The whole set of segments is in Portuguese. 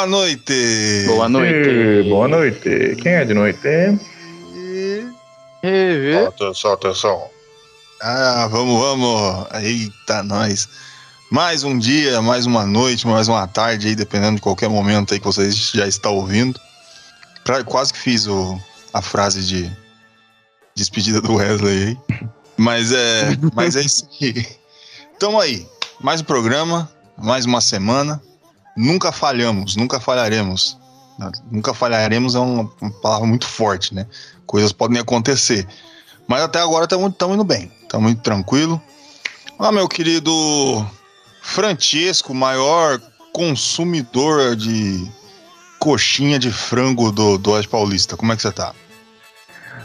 Boa noite! Boa noite. Boa noite. Quem é de noite? Rever. Atenção, atenção. Ah, vamos, vamos. Eita, nós. Mais um dia, mais uma noite, mais uma tarde aí, dependendo de qualquer momento aí que vocês já estão ouvindo. Pra- quase que fiz o, a frase de despedida do Wesley aí. Mas é, mas é isso aí. Tamo aí. Mais um programa, mais uma semana. Nunca falhamos, nunca falharemos. Nunca falharemos é uma, uma palavra muito forte, né? Coisas podem acontecer. Mas até agora estamos indo bem, estamos muito tranquilo. Ah, meu querido Francesco, maior consumidor de coxinha de frango do, do Oeste Paulista, como é que você tá?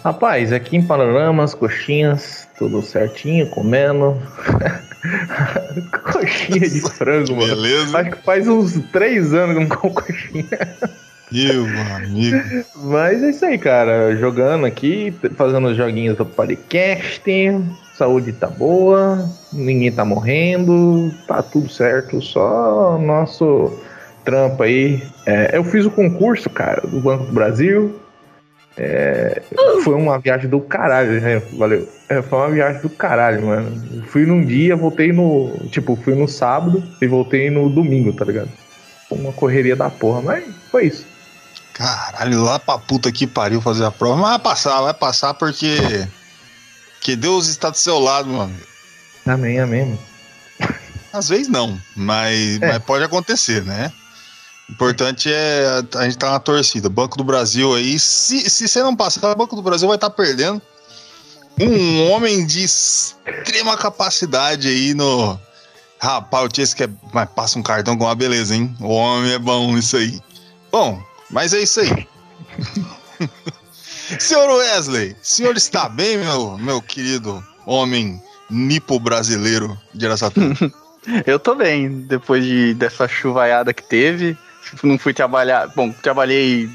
Rapaz, aqui em Panoramas, coxinhas, tudo certinho, comendo. coxinha de frango, mano. Beleza? Acho que faz uns três anos que eu não como coxinha. Meu amigo. Mas é isso aí, cara. Jogando aqui, fazendo os joguinhos do podcast. Saúde tá boa, ninguém tá morrendo, tá tudo certo. Só nosso trampo aí. É, eu fiz o concurso, cara, do Banco do Brasil. É, foi uma viagem do caralho, né? Valeu. É, foi uma viagem do caralho, mano. Fui num dia, voltei no. Tipo, fui no sábado e voltei no domingo, tá ligado? Foi Uma correria da porra, mas foi isso. Caralho, lá pra puta que pariu fazer a prova. Mas vai passar, vai passar porque. Que Deus está do seu lado, meu amigo. Amém, amém. mano. Às vezes não, mas, É. mas pode acontecer, né? Importante é a gente tá na torcida. Banco do Brasil aí, se, se você não passar, o Banco do Brasil vai estar perdendo um homem de extrema capacidade aí no. Rapaz, o Chase quer. Mas passa um cartão com uma beleza, hein? O homem é bom nisso aí. Bom, mas é isso aí. senhor Wesley, senhor está bem, meu, meu querido homem nipo brasileiro de Araçatuba? Eu tô bem, depois de, dessa chuvaiada que teve. Não fui trabalhar. Bom, trabalhei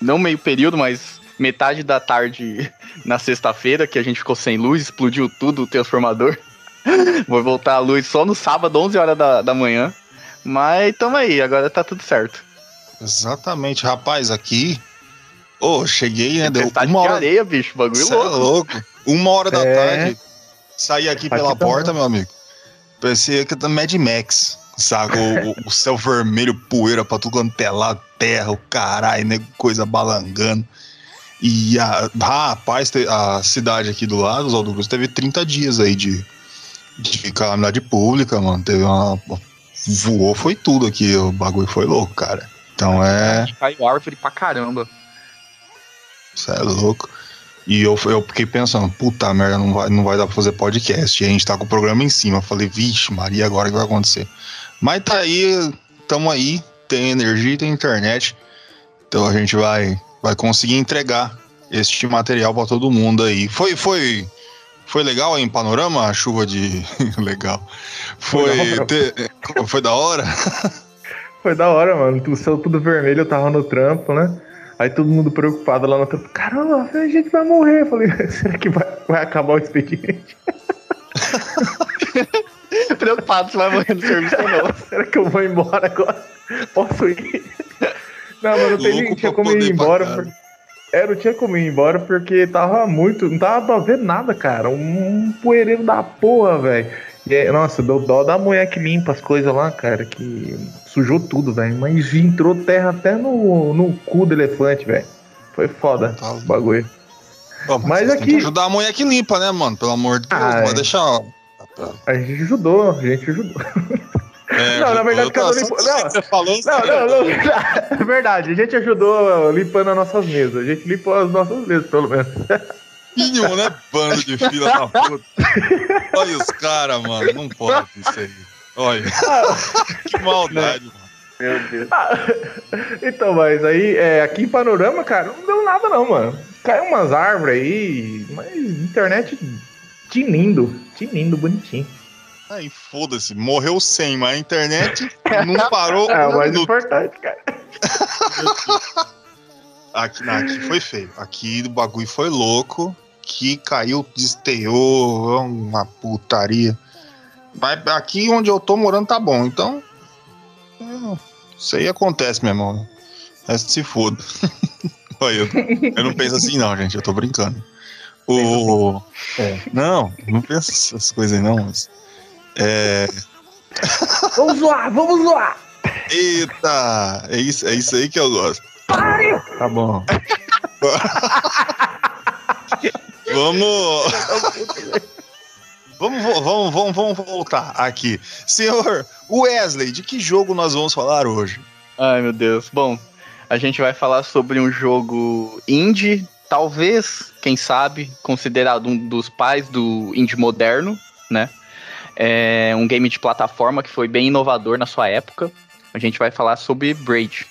não meio período, mas metade da tarde na sexta-feira, que a gente ficou sem luz, explodiu tudo o transformador. Vou voltar a luz só no sábado, 11 horas da, da manhã. Mas tamo aí, agora tá tudo certo. Exatamente, rapaz, aqui. Ô, cheguei, né? Deu uma de hora. areia, bicho, bagulho Cê é louco. louco. Uma hora da É. tarde. Saí aqui pela Aqui também. porta, meu amigo. Parecia que tá Mad Max. Saca? O, o- céu vermelho, poeira pra tudo quanto é lado, terra, o caralho, né? Coisa balangando. E a, rapaz, a cidade aqui do lado, os Aldo Cruz, teve 30 dias aí de, de calamidade pública, mano. Teve uma. Voou, foi tudo aqui. O bagulho foi louco, cara. Então é. Caiu árvore pra caramba. Você é louco. E eu, eu fiquei pensando, puta merda, não vai, não vai dar pra fazer podcast. E a gente tá com o programa em cima. Eu falei, vixe, Maria, agora o que vai acontecer? Mas tá aí, tamo aí, tem energia, tem internet. Então a gente vai, vai conseguir entregar este material pra todo mundo aí. Foi, foi, foi legal aí em Panorama a chuva de. legal. Foi, Foi da hora. te- foi da hora? Foi da hora, mano. O céu tudo vermelho, eu tava no trampo, né? Aí todo mundo preocupado lá no trampo. Caramba, a gente vai morrer. Eu falei, será que vai, vai acabar o expediente? Preocupado se vai morrer no serviço ou não. será que eu vou embora agora? Posso ir? Não, mas não tem nem tinha como ir embora. por- É, não tinha como ir embora porque tava muito. Não tava pra ver nada, cara. Um poeireiro da porra, velho. E aí, Nossa, deu dó da mulher que limpa as coisas lá, cara, que sujou tudo, velho. Mas entrou terra até no, no cu do elefante, velho. Foi foda Tá o bagulho. Pô, mas Mas aqui- que ajudar a mulher que limpa, né, mano? Pelo amor de Deus, Ah, não vai é. A gente ajudou, a gente ajudou. É, Não, na verdade, cada um limpa- que não. Você falou Não, não, não. É verdade, a gente ajudou limpando as nossas mesas. A gente limpou as nossas mesas, pelo menos. mínimo, né? Bando de fila da puta. Olha os caras, mano. Não pode isso aí. Olha, que maldade, mano. Meu Deus. Ah, então, mas aí, é, aqui em Panorama, cara, não deu nada não, mano. Caiu umas árvores aí, mas internet tinindo, tinindo, bonitinho. Aí, foda-se, morreu 100, mas a internet não parou É o um mais minuto. importante, cara. Aqui, não, aqui foi feio. Aqui o bagulho foi louco. Que caiu, desterrou, uma putaria. Mas aqui onde eu tô morando tá bom, então. é, Isso aí acontece, meu irmão. Resto se foda. Olha, eu, eu não penso assim, não, gente. Eu tô brincando. O. É. Não, não penso essas coisas aí, não. Mas, é, Vamos zoar, vamos zoar! Eita! É isso, é isso aí que eu gosto. Tá bom. vamos. Vamos, vamos, vamos, vamos voltar aqui. Senhor Wesley, de que jogo nós vamos falar hoje? Ai, meu Deus. Bom, a gente vai falar sobre um jogo indie, talvez, quem sabe, considerado um dos pais do indie moderno, né? É um game de plataforma que foi bem inovador na sua época. A gente vai falar sobre Braid.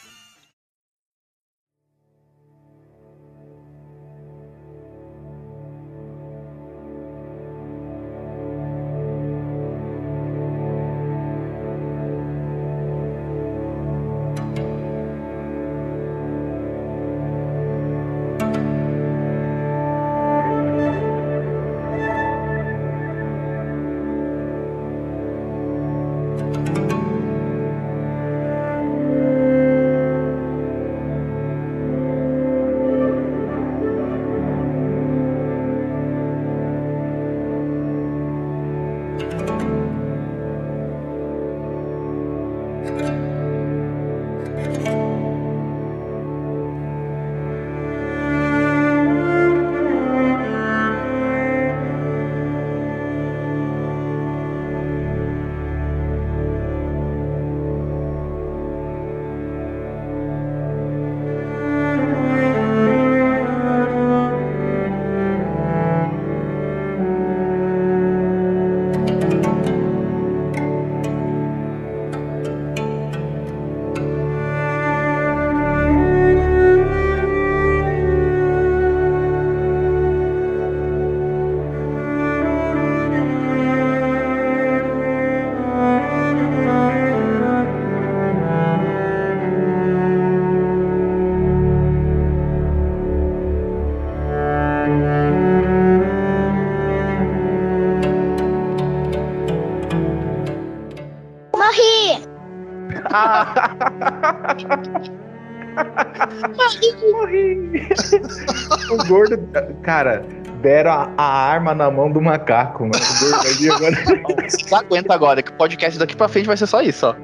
Morri! o gordo, cara, deram a, a arma na mão do macaco, mano. O gordo ali agora. Você aguenta agora, que o podcast daqui pra frente vai ser só isso, ó.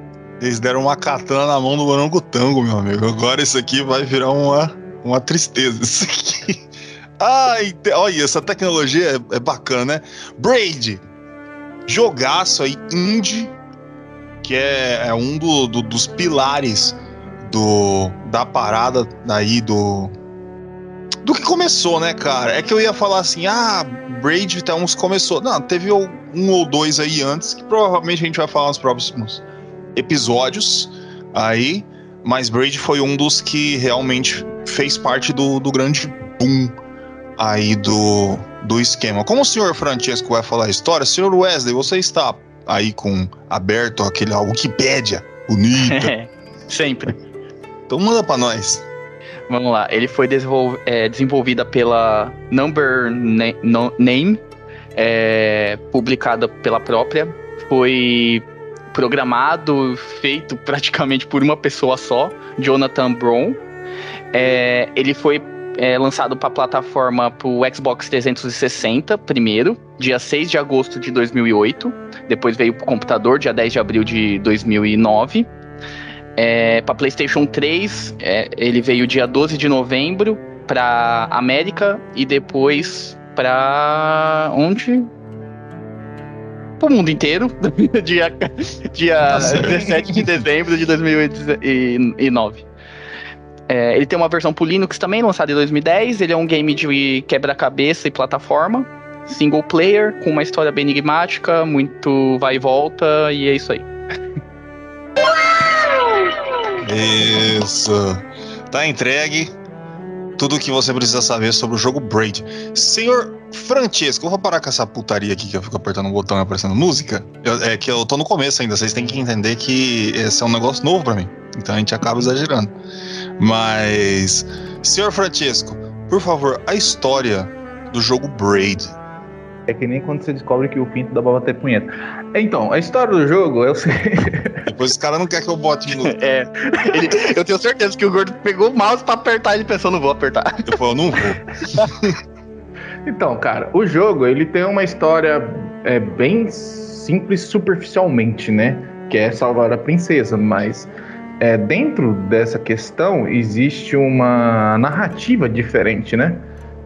Eles deram uma katana na mão do orangotango, meu amigo. Agora isso aqui vai virar uma, uma tristeza. Isso aqui. Ai, te- olha, essa tecnologia é, é bacana, né? Braid, jogaço aí, indie, que é, é um do- do- dos pilares do, da parada aí do. Do que começou, né, cara? É que eu ia falar assim, ah, Braid tá uns começou. Não, teve um ou dois aí antes, que provavelmente a gente vai falar nos próximos episódios aí, mas Braid foi um dos que realmente fez parte do, do grande boom aí do, do esquema. Como o senhor Francesco vai falar a história, senhor Wesley, você está aí com aberto aquele a Wikipédia bonita, Sempre. Então manda pra nós. Vamos lá. Ele foi desenvol- é, desenvolvida pela Number Na- Name, é, publicada pela própria. Foi programado, feito praticamente por uma pessoa só, Jonathan Brown. É, ele foi é, lançado para a plataforma para o Xbox 360 primeiro, dia 6 de agosto de 2008. Depois veio para o computador, dia 10 de abril de 2009. É, para PlayStation 3, é, ele veio dia 12 de novembro para América e depois para onde? Pro mundo inteiro, dia, dia Tá certo. 17 de dezembro de 2009. É, ele tem uma versão pro Linux também, lançada em 2010. Ele é um game de quebra-cabeça e plataforma, single player, com uma história bem enigmática, muito vai e volta, e é isso aí. Isso. Tá entregue tudo o que você precisa saber sobre o jogo Braid. Senhor Francesco, eu vou parar com essa putaria aqui que eu fico apertando o um botão e aparecendo música. Eu, é que eu tô no começo ainda, vocês têm que entender que esse é um negócio novo para mim. Então a gente acaba exagerando. Mas, senhor Francesco, por favor, a história do jogo Braid. É que nem quando você descobre que o pinto dá pra bater punheta. Então, a história do jogo, eu sei. Depois os caras não querem que eu bote no. É. Ele, eu tenho certeza que o gordo pegou o mouse pra apertar e ele pensou, não vou apertar. Eu falei, eu não vou. então, cara, o jogo, ele tem uma história é, bem simples superficialmente, né? Que é salvar a princesa, mas é, dentro dessa questão existe uma narrativa diferente, né?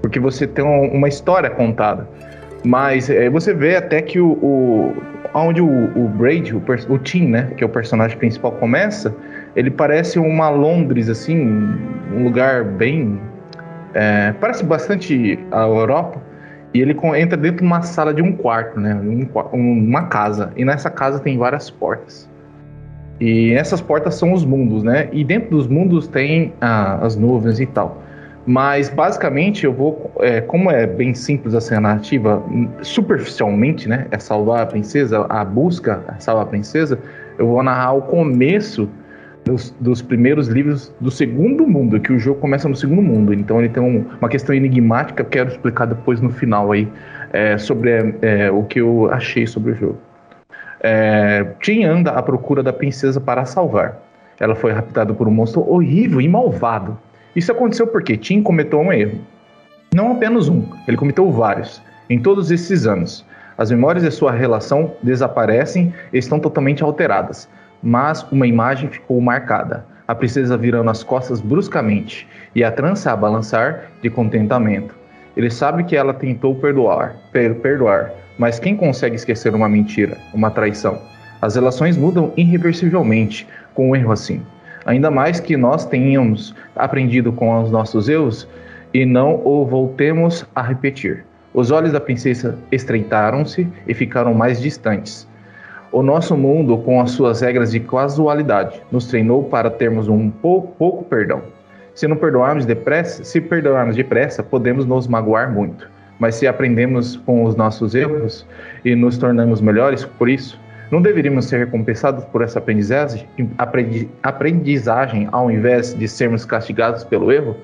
Porque você tem uma história contada. Mas é, você vê até que o, o onde o, o Braid, o, o Tim, né, que é o personagem principal, começa, ele parece uma Londres, assim, um lugar bem. É, parece bastante a Europa. E ele entra dentro de uma sala de um quarto, né? Um, uma casa. E nessa casa tem várias portas. E essas portas são os mundos, né? E dentro dos mundos tem ah, as nuvens e tal. Mas basicamente eu vou, é, como é bem simples assim a narrativa, superficialmente, né, é salvar a princesa, a busca a salvar a princesa, eu vou narrar o começo dos, dos, primeiros livros do segundo mundo, que o jogo começa no segundo mundo. Então ele tem um, uma questão enigmática que eu quero explicar depois no final aí é, sobre é, o que eu achei sobre o jogo. É, Tim anda à procura da princesa para salvar. Ela foi raptada por um monstro horrível e malvado isso aconteceu porque Tim cometeu um erro. Não apenas um, ele cometeu vários. Em todos esses anos, as memórias de sua relação desaparecem e estão totalmente alteradas, mas uma imagem ficou marcada. A princesa virando as costas bruscamente e a trança a balançar de contentamento. Ele sabe que ela tentou perdoar, per perdoar, mas quem consegue esquecer uma mentira, uma traição? As relações mudam irreversivelmente com um erro assim. Ainda mais que nós tenhamos aprendido com os nossos erros e não o voltemos a repetir. Os olhos da princesa estreitaram-se e ficaram mais distantes. O nosso mundo, com as suas regras de casualidade, nos treinou para termos um pouco, pouco perdão. Se não perdoarmos depressa, se perdoarmos depressa, podemos nos magoar muito. Mas se aprendemos com os nossos erros e nos tornamos melhores por isso, não deveríamos ser recompensados por essa aprendizagem, aprendizagem ao invés de sermos castigados pelo erro?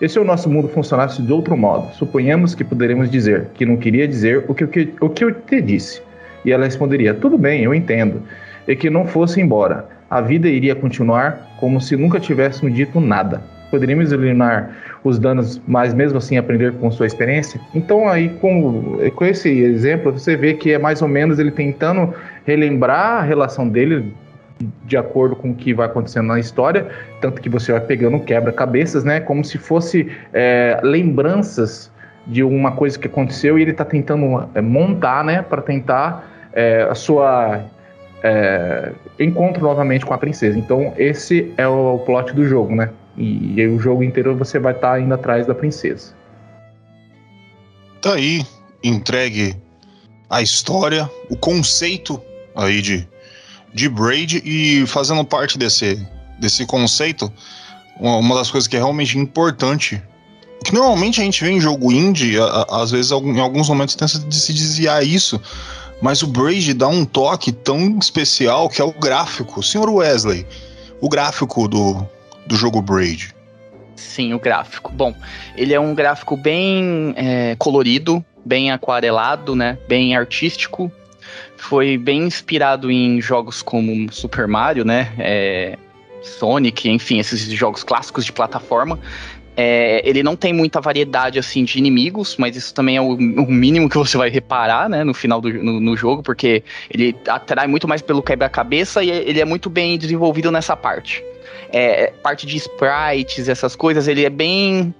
E se o nosso mundo funcionasse de outro modo? Suponhamos que poderíamos dizer que não queria dizer o que, o que, o que eu te disse. E ela responderia: Tudo bem, eu entendo. E que não fosse embora. A vida iria continuar como se nunca tivéssemos dito nada. Poderíamos eliminar os danos, mas mesmo assim aprender com sua experiência? Então, aí, com, com esse exemplo, você vê que é mais ou menos ele tentando relembrar a relação dele de acordo com o que vai acontecendo na história, tanto que você vai pegando quebra-cabeças, né? Como se fosse é, lembranças de uma coisa que aconteceu e ele está tentando é, montar, né? Para tentar é, a sua é, encontro novamente com a princesa. Então esse é o plot do jogo, né? E, e o jogo inteiro você vai estar tá indo atrás da princesa. Tá aí, entregue a história, o conceito aí de, de Braid e fazendo parte desse, desse conceito, uma das coisas que é realmente importante, que normalmente a gente vê em jogo indie, a, a, às vezes em alguns momentos tenta se desviar isso, mas o Braid dá um toque tão especial que é o gráfico. Senhor Wesley, o gráfico do, do jogo Braid? Sim, o gráfico. Bom, ele é um gráfico bem é, colorido, bem aquarelado, né? Bem artístico. Foi bem inspirado em jogos como Super Mario, né? É, Sonic, enfim, esses jogos clássicos de plataforma. É, ele não tem muita variedade assim de inimigos, mas isso também é o, o mínimo que você vai reparar, né, no final do no, no jogo, porque ele atrai muito mais pelo quebra-cabeça e ele é muito bem desenvolvido nessa parte é, parte de sprites, essas coisas, ele é bem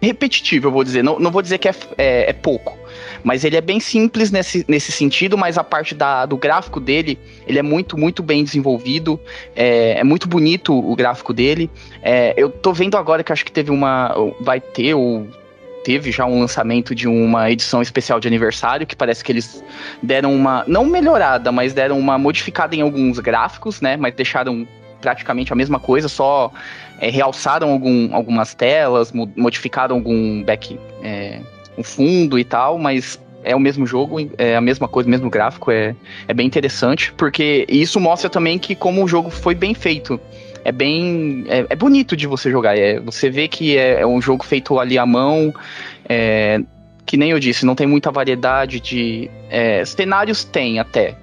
repetitivo, eu vou dizer. Não, não vou dizer que é, é, é, pouco, mas ele é bem simples nesse, nesse sentido, mas a parte da, do gráfico dele, ele é muito, muito bem desenvolvido, é, é muito bonito o gráfico dele. É, eu tô vendo agora que acho que teve uma, vai ter ou teve já um lançamento de uma edição especial de aniversário, que parece que eles deram uma, não melhorada, mas deram uma modificada em alguns gráficos, né, mas deixaram praticamente a mesma coisa, só é, realçaram algum, algumas telas, modificaram algum back, é, o fundo e tal, mas é o mesmo jogo, é a mesma coisa, o mesmo gráfico, é, é bem interessante, porque isso mostra também que como o jogo foi bem feito. É bem. É, é bonito de você jogar. É, você vê que é, é um jogo feito ali à mão. É, que nem eu disse, não tem muita variedade de. É, cenários tem até.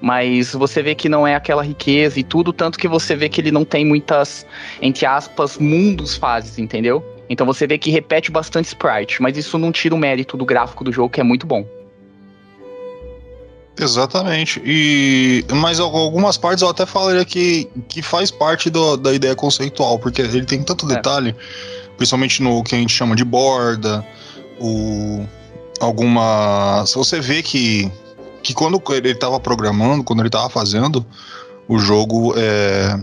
Mas você vê que não é aquela riqueza e tudo, tanto que você vê que ele não tem muitas, entre aspas, mundos fases, entendeu? Então você vê que repete bastante sprite, mas isso não tira o mérito do gráfico do jogo, que é muito bom. Exatamente. E mas algumas partes eu até falaria que, que faz parte do, da ideia conceitual, porque ele tem tanto é. detalhe, é. principalmente no que a gente chama de borda, o alguma, se você vê que que quando ele estava programando, quando ele estava fazendo o jogo, é,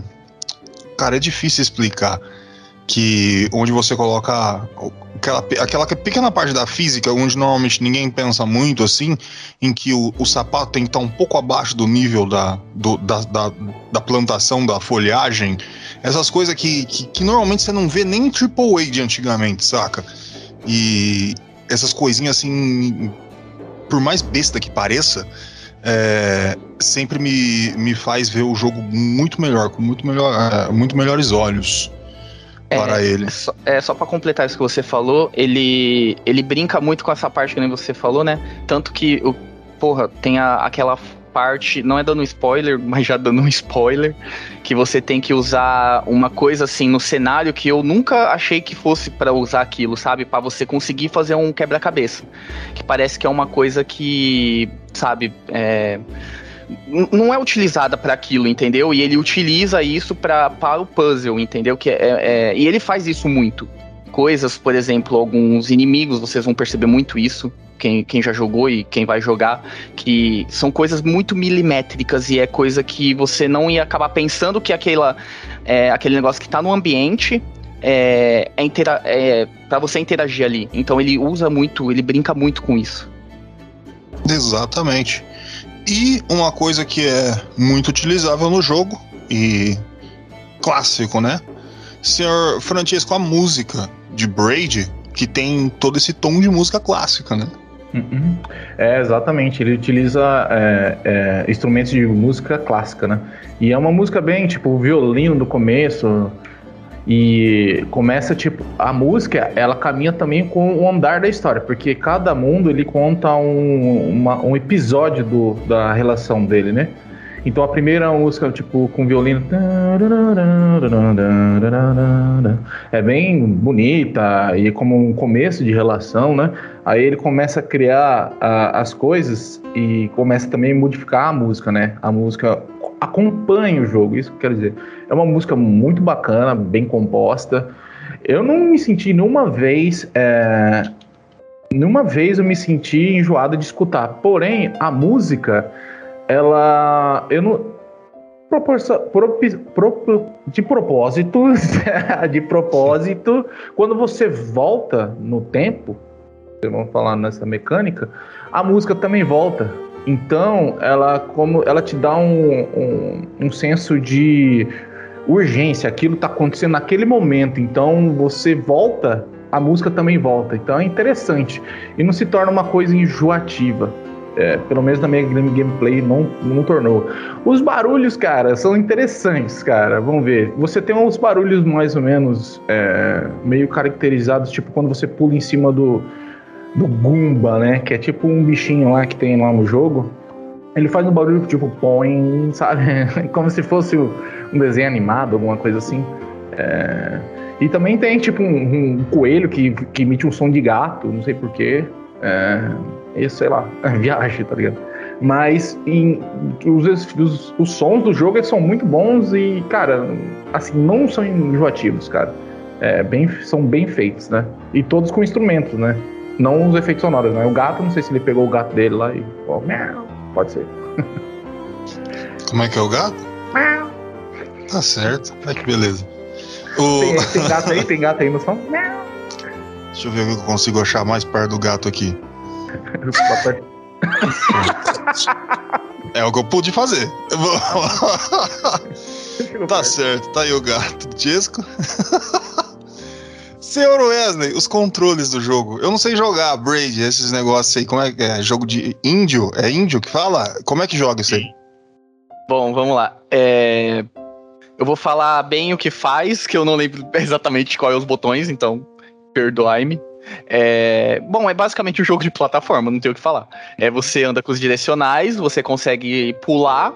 cara, é difícil explicar que onde você coloca aquela, aquela pequena parte da física, onde normalmente ninguém pensa muito assim, em que o, o sapato tem que estar um pouco abaixo do nível da, do, da, da, da, plantação, da folhagem, essas coisas que, que, que, normalmente você não vê nem em AAA de antigamente, saca? E essas coisinhas assim, por mais besta que pareça, é, sempre me, me faz ver o jogo muito melhor, com muito, melhor, é, muito melhores olhos para é, ele. Só, é, só para completar isso que você falou, ele, ele brinca muito com essa parte que nem você falou, né? Tanto que, o, porra, tem a, aquela parte, não é dando spoiler, mas já dando um spoiler, que você tem que usar uma coisa assim no cenário que eu nunca achei que fosse para usar aquilo, sabe? Para você conseguir fazer um quebra-cabeça. Que parece que é uma coisa que, sabe, é não é utilizada para aquilo, entendeu? E ele utiliza isso pra, para o puzzle, entendeu? Que é, é, e ele faz isso muito. Coisas, por exemplo, alguns inimigos, vocês vão perceber muito isso. Quem, quem já jogou e quem vai jogar, que são coisas muito milimétricas e é coisa que você não ia acabar pensando que aquela, é, aquele negócio que está no ambiente é, é, é para você interagir ali. Então ele usa muito, ele brinca muito com isso. Exatamente. E uma coisa que é muito utilizável no jogo e clássico, né? Senhor Francesco, a música de Braid, que tem todo esse tom de música clássica, né? Uhum. É, exatamente. Ele utiliza é, é, instrumentos de música clássica, né? E é uma música bem, tipo, violino no começo, e começa, tipo, a música, ela caminha também com o andar da história, porque cada mundo ele conta um, uma, um episódio do, da relação dele, né? Então a primeira música, tipo, com violino. É bem bonita e como um começo de relação, né? Aí ele começa a criar a, as coisas e começa também a modificar a música, né? A música acompanha o jogo, isso que eu quero dizer. É uma música muito bacana, bem composta. Eu não me senti nenhuma vez. É, nenhuma vez eu me senti enjoado de escutar. Porém, a música, ela. Eu não. Proporção, pro, pro, de propósito, de propósito, quando você volta no tempo, vamos falar nessa mecânica, a música também volta. Então, ela como ela te dá um, um, um senso de urgência, aquilo está acontecendo naquele momento. Então, você volta, a música também volta. Então, é interessante e não se torna uma coisa enjoativa. É, pelo menos na minha gameplay não, não tornou. Os barulhos, cara, são interessantes, cara. Vamos ver. Você tem uns barulhos mais ou menos é, meio caracterizados, tipo quando você pula em cima do, do Goomba, né? Que é tipo um bichinho lá que tem lá no jogo. Ele faz um barulho tipo põe, sabe? Como se fosse um desenho animado, alguma coisa assim. É... E também tem tipo um, um, coelho que, que emite um som de gato, não sei porquê. É... Isso, sei lá, viagem, tá ligado? Mas em, os, os, os sons do jogo são muito bons e, cara, assim, não são enjoativos, cara. É, bem, são bem feitos, né? E todos com instrumentos, né? Não os efeitos sonoros, né? O gato, não sei se ele pegou o gato dele lá e. Ó, pode ser. Como é que é o gato? Tá certo. Ai que beleza. O... Tem, tem, gato aí? Tem gato aí no som? Deixa eu ver o que eu consigo achar mais perto do gato aqui. É o que eu pude fazer. tá certo, tá aí o gato. Jesco. Senhor Wesley, os controles do jogo. Eu não sei jogar Braid, esses negócios aí. Como é que é? Jogo de índio? É índio que fala? Como é que joga isso aí? Bom, vamos lá. É... Eu vou falar bem o que faz, que eu não lembro exatamente qual é os botões, então perdoai-me. É... Bom, é basicamente um jogo de plataforma, não tenho o que falar. É, você anda com os direcionais, você consegue pular,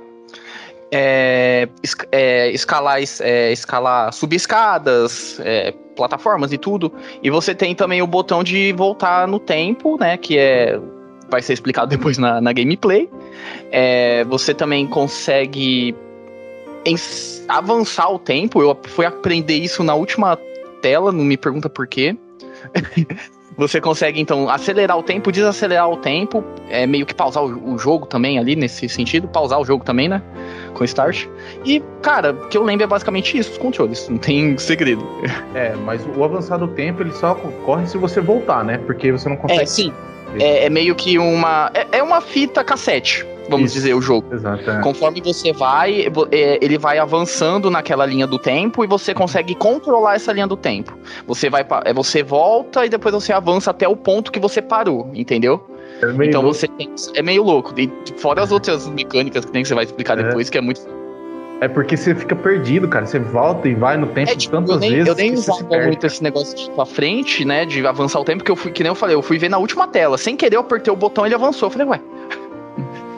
é, é, escalar, é, escalar, subir escadas, é, plataformas e tudo. E você tem também o botão de voltar no tempo, né? Que é vai ser explicado depois na, na gameplay. É, você também consegue avançar o tempo. Eu fui aprender isso na última tela, não me pergunta por quê. você consegue, então, acelerar o tempo, desacelerar o tempo, é meio que pausar o, o, jogo também ali, nesse sentido, pausar o jogo também, né? Com Start. E, cara, o que eu lembro é basicamente isso, os controles, não tem segredo. É, mas o avançar do tempo, ele só ocorre se você voltar, né? Porque você não consegue... É, sim. É, é meio que uma... É, é uma fita cassete, vamos Isso, dizer, o jogo. Exato. É. Conforme você vai, é, ele vai avançando naquela linha do tempo e você consegue controlar essa linha do tempo. Você vai, é, você volta e depois você avança até o ponto que você parou, entendeu? É então louco. você tem, é meio louco. E fora as outras mecânicas que tem que você vai explicar é. depois, que é muito é porque você fica perdido, cara. Você volta e vai no tempo é, tipo, tantas eu nem, vezes. Eu nem usava muito esse negócio de pra frente, né? De avançar o tempo, que eu fui, que nem eu falei, eu fui ver na última tela. Sem querer, eu apertei o botão e ele avançou. Eu falei, ué,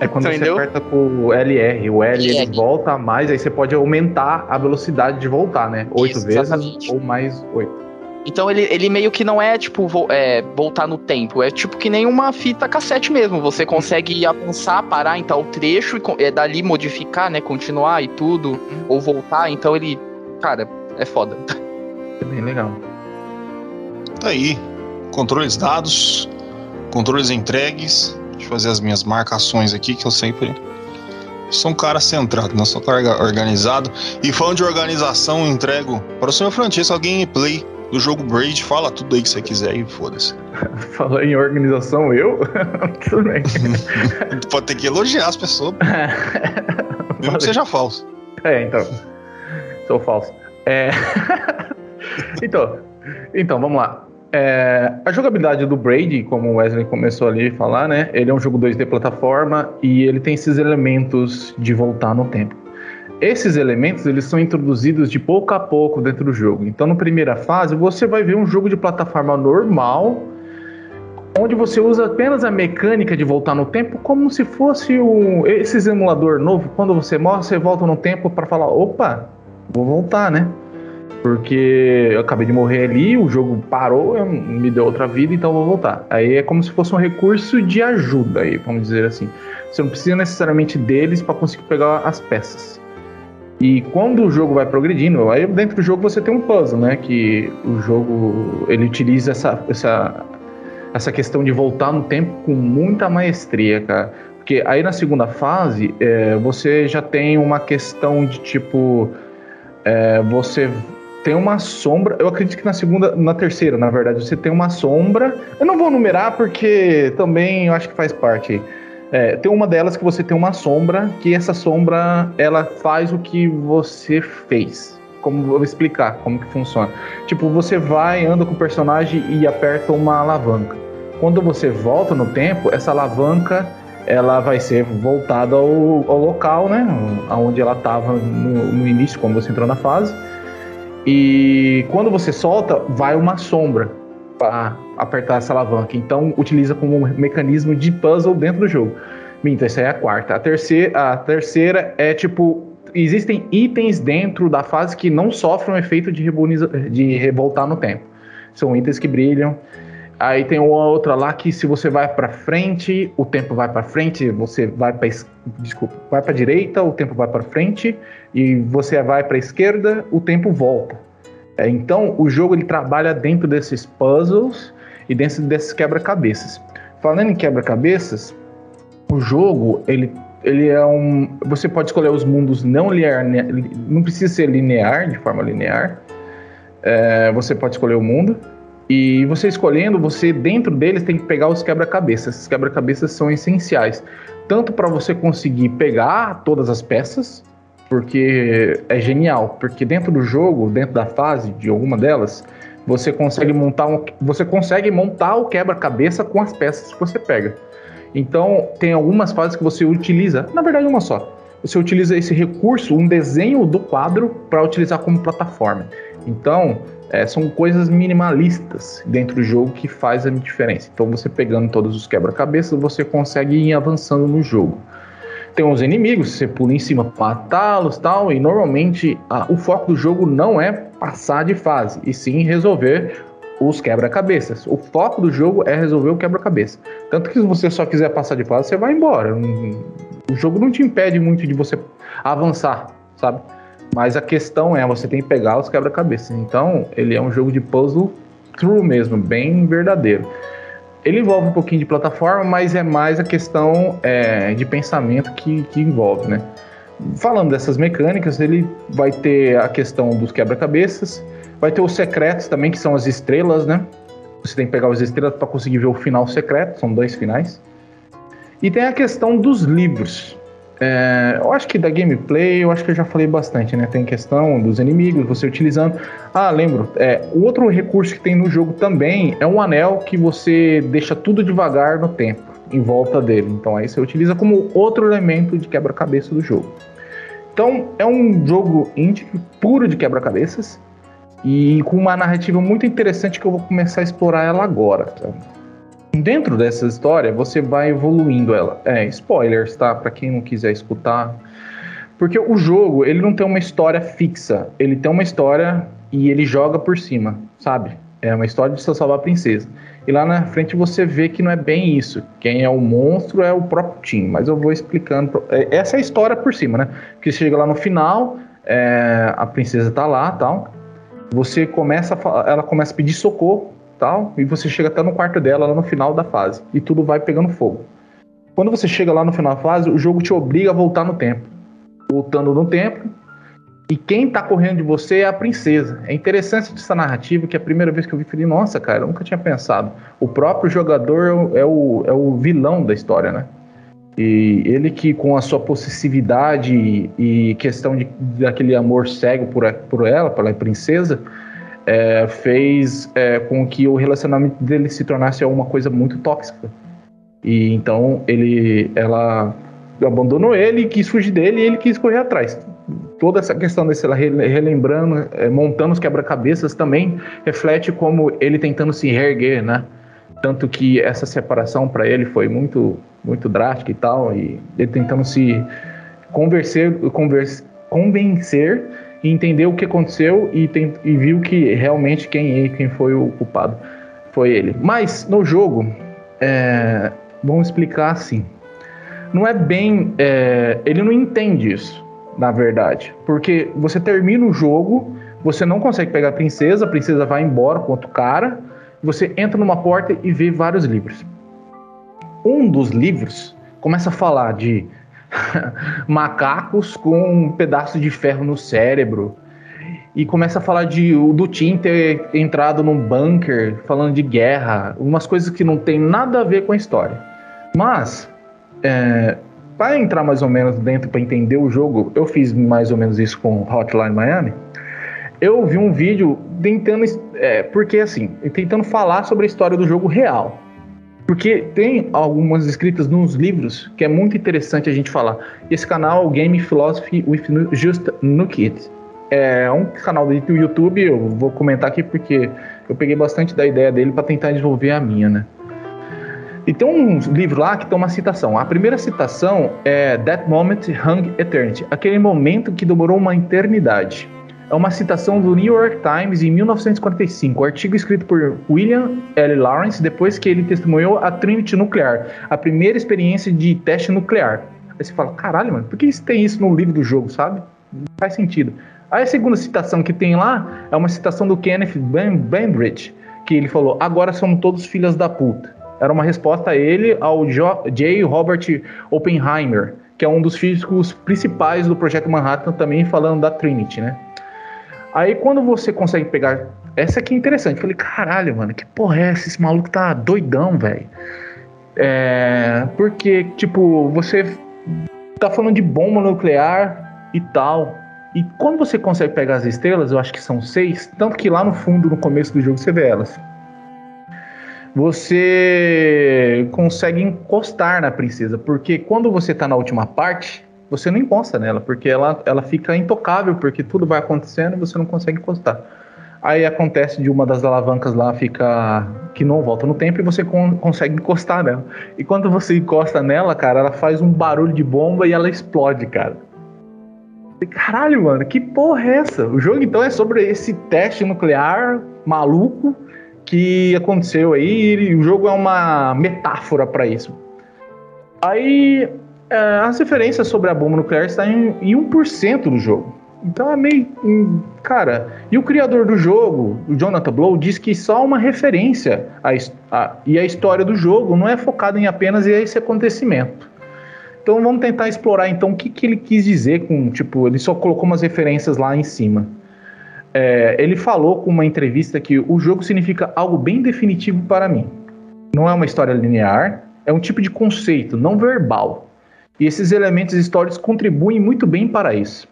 é quando Entendeu? você aperta com o LR. O L ele volta a mais, aí você pode aumentar a velocidade de voltar, né? Oito vezes exatamente. ou mais oito. Então ele, ele meio que não é tipo vo, é, voltar no tempo, é tipo que nem uma fita cassete mesmo. Você consegue avançar, parar em tal trecho e é, dali modificar, né? Continuar e tudo, uhum. ou voltar. Então ele, cara, é foda. É bem legal. Tá aí. Controles dados, controles entregues, Deixa eu fazer as minhas marcações aqui, que eu sempre sou um cara centrado, não sou um cara organizado. E falando de organização, entrego para o senhor Francisco a gameplay do jogo Braid. Fala tudo aí que você quiser e foda-se. Falar em organização, eu? tudo bem. Pode ter que elogiar as pessoas. Mesmo que seja falso. É, então. Sou falso. É... então, então, vamos lá. É, a jogabilidade do Brady, como o Wesley começou ali a falar, né? Ele é um jogo 2D plataforma e ele tem esses elementos de voltar no tempo. Esses elementos eles são introduzidos de pouco a pouco dentro do jogo. Então, na primeira fase, você vai ver um jogo de plataforma normal, onde você usa apenas a mecânica de voltar no tempo, como se fosse um, esse emulador novo. Quando você morre, você volta no tempo para falar: opa, vou voltar, né? Porque eu acabei de morrer ali, o jogo parou, me deu outra vida, então vou voltar. Aí é como se fosse um recurso de ajuda, aí, vamos dizer assim. Você não precisa necessariamente deles para conseguir pegar as peças. E quando o jogo vai progredindo, aí dentro do jogo você tem um puzzle, né? Que o jogo ele utiliza essa, essa, essa questão de voltar no tempo com muita maestria, cara. Porque aí na segunda fase é, você já tem uma questão de tipo. É, você tem uma sombra. Eu acredito que na segunda, na terceira, na verdade, você tem uma sombra. Eu não vou numerar porque também eu acho que faz parte. É, tem uma delas que você tem uma sombra, que essa sombra ela faz o que você fez. Como vou explicar como que funciona. Tipo, você vai, anda com o personagem e aperta uma alavanca. Quando você volta no tempo, essa alavanca ela vai ser voltada ao, ao local, né? Aonde ela estava no, no início, quando você entrou na fase e quando você solta, vai uma sombra para apertar essa alavanca. Então, utiliza como um mecanismo de puzzle dentro do jogo. Minta, essa é a quarta. A terceira, a terceira é tipo. Existem itens dentro da fase que não sofrem o efeito de, de revoltar no tempo. São itens que brilham. Aí tem uma outra lá que se você vai para frente, o tempo vai para frente, você vai para desculpa, vai para direita, o tempo vai para frente e você vai para esquerda, o tempo volta. É, então o jogo ele trabalha dentro desses puzzles e dentro desses quebra-cabeças. Falando em quebra-cabeças, o jogo ele ele é um você pode escolher os mundos não linear, não precisa ser linear de forma linear. É, você pode escolher o mundo e você escolhendo, você dentro deles tem que pegar os quebra-cabeças. Os quebra-cabeças são essenciais. tanto para você conseguir pegar todas as peças, porque é genial, porque dentro do jogo, dentro da fase de alguma delas, você consegue montar um, você consegue montar o quebra-cabeça com as peças que você pega. Então, tem algumas fases que você utiliza, na verdade uma só. Você utiliza esse recurso, um desenho do quadro para utilizar como plataforma. Então, é, são coisas minimalistas dentro do jogo que faz a diferença. Então, você pegando todos os quebra-cabeças, você consegue ir avançando no jogo. Tem uns inimigos, você pula em cima para matá-los tal, e normalmente a, o foco do jogo não é passar de fase, e sim resolver os quebra-cabeças. O foco do jogo é resolver o quebra-cabeça. Tanto que se você só quiser passar de fase, você vai embora. O jogo não te impede muito de você avançar, sabe? Mas a questão é, você tem que pegar os quebra-cabeças. Então, ele é um jogo de puzzle true mesmo, bem verdadeiro. Ele envolve um pouquinho de plataforma, mas é mais a questão é, de pensamento que, que envolve, né? Falando dessas mecânicas, ele vai ter a questão dos quebra-cabeças, vai ter os secretos também, que são as estrelas, né? Você tem que pegar as estrelas para conseguir ver o final secreto, são dois finais. E tem a questão dos livros. É, eu acho que da gameplay, eu acho que eu já falei bastante, né? Tem questão dos inimigos, você utilizando. Ah, lembro. É, o outro recurso que tem no jogo também é um anel que você deixa tudo devagar no tempo, em volta dele. Então aí você utiliza como outro elemento de quebra-cabeça do jogo. Então é um jogo indie puro de quebra-cabeças e com uma narrativa muito interessante que eu vou começar a explorar ela agora. Tá? Dentro dessa história, você vai evoluindo ela. É, spoilers, tá? Para quem não quiser escutar. Porque o jogo, ele não tem uma história fixa. Ele tem uma história e ele joga por cima, sabe? É uma história de salvar a princesa. E lá na frente você vê que não é bem isso. Quem é o monstro é o próprio Tim. Mas eu vou explicando. É, essa é a história por cima, né? Porque chega lá no final, é, a princesa tá lá tal. Você começa a, ela começa a pedir socorro tal, e você chega até no quarto dela lá no final da fase, e tudo vai pegando fogo. Quando você chega lá no final da fase, o jogo te obriga a voltar no tempo. Voltando no tempo, e quem tá correndo de você é a princesa. É interessante essa narrativa que a primeira vez que eu vi, falei, nossa, cara, eu nunca tinha pensado. O próprio jogador é o, é o vilão da história, né? E ele que com a sua possessividade e questão de, daquele amor cego por, por ela, pela princesa, é, fez é, com que o relacionamento dele se tornasse uma coisa muito tóxica. E então ele, ela abandonou ele, quis fugir dele e ele quis correr atrás. Toda essa questão desse relembrando, é, montando os quebra-cabeças também reflete como ele tentando se reerguer, né? Tanto que essa separação para ele foi muito, muito drástica e tal, e ele tentando se convencer, convencer e entendeu o que aconteceu e, tem, e viu que realmente quem, quem foi o culpado foi ele. Mas no jogo, é, vamos explicar assim. Não é bem. É, ele não entende isso, na verdade. Porque você termina o jogo, você não consegue pegar a princesa, a princesa vai embora com outro cara, você entra numa porta e vê vários livros. Um dos livros começa a falar de macacos com um pedaço de ferro no cérebro. E começa a falar de do Tim ter entrado num bunker, falando de guerra, umas coisas que não tem nada a ver com a história. Mas, é, para entrar mais ou menos dentro, para entender o jogo, eu fiz mais ou menos isso com Hotline Miami. Eu vi um vídeo tentando, é, porque assim, tentando falar sobre a história do jogo real. Porque tem algumas escritas nos livros que é muito interessante a gente falar. Esse canal Game Philosophy with Just Nuke It. É um canal do YouTube, eu vou comentar aqui porque eu peguei bastante da ideia dele para tentar desenvolver a minha, né? E tem um livro lá que tem uma citação. A primeira citação é That Moment Hung Eternity, aquele momento que demorou uma eternidade é uma citação do New York Times em 1945, artigo escrito por William L. Lawrence depois que ele testemunhou a Trinity Nuclear, a primeira experiência de teste nuclear. Aí você fala, caralho, mano, por que isso tem isso no livro do jogo, sabe? Não faz sentido. Aí a segunda citação que tem lá é uma citação do Kenneth Bainbridge, que ele falou, agora somos todos filhas da puta. Era uma resposta a ele ao J. Robert Oppenheimer, que é um dos físicos principais do projeto Manhattan, também falando da Trinity, né? Aí quando você consegue pegar. Essa aqui é interessante. Eu falei, caralho, mano, que porra é essa? Esse maluco tá doidão, velho. É, porque, tipo, você tá falando de bomba nuclear e tal. E quando você consegue pegar as estrelas, eu acho que são seis, tanto que lá no fundo, no começo do jogo, você vê elas. Você consegue encostar na princesa, porque quando você tá na última parte, você não encosta nela, porque ela, ela fica intocável, porque tudo vai acontecendo e você não consegue encostar. Aí acontece de uma das alavancas lá ficar que não volta no tempo e você con consegue encostar nela. E quando você encosta nela, cara, ela faz um barulho de bomba e ela explode, cara. Caralho, mano, que porra é essa? O jogo então é sobre esse teste nuclear maluco que aconteceu aí. E o jogo é uma metáfora para isso. Aí as referências sobre a bomba nuclear estão em, em 1% do jogo. Então é meio. Cara, e o criador do jogo, o Jonathan Blow, diz que só uma referência a, a, e a história do jogo não é focada em apenas esse acontecimento. Então vamos tentar explorar então o que, que ele quis dizer com. Tipo, ele só colocou umas referências lá em cima. É, ele falou com uma entrevista que o jogo significa algo bem definitivo para mim. Não é uma história linear, é um tipo de conceito não verbal. E esses elementos históricos contribuem muito bem para isso.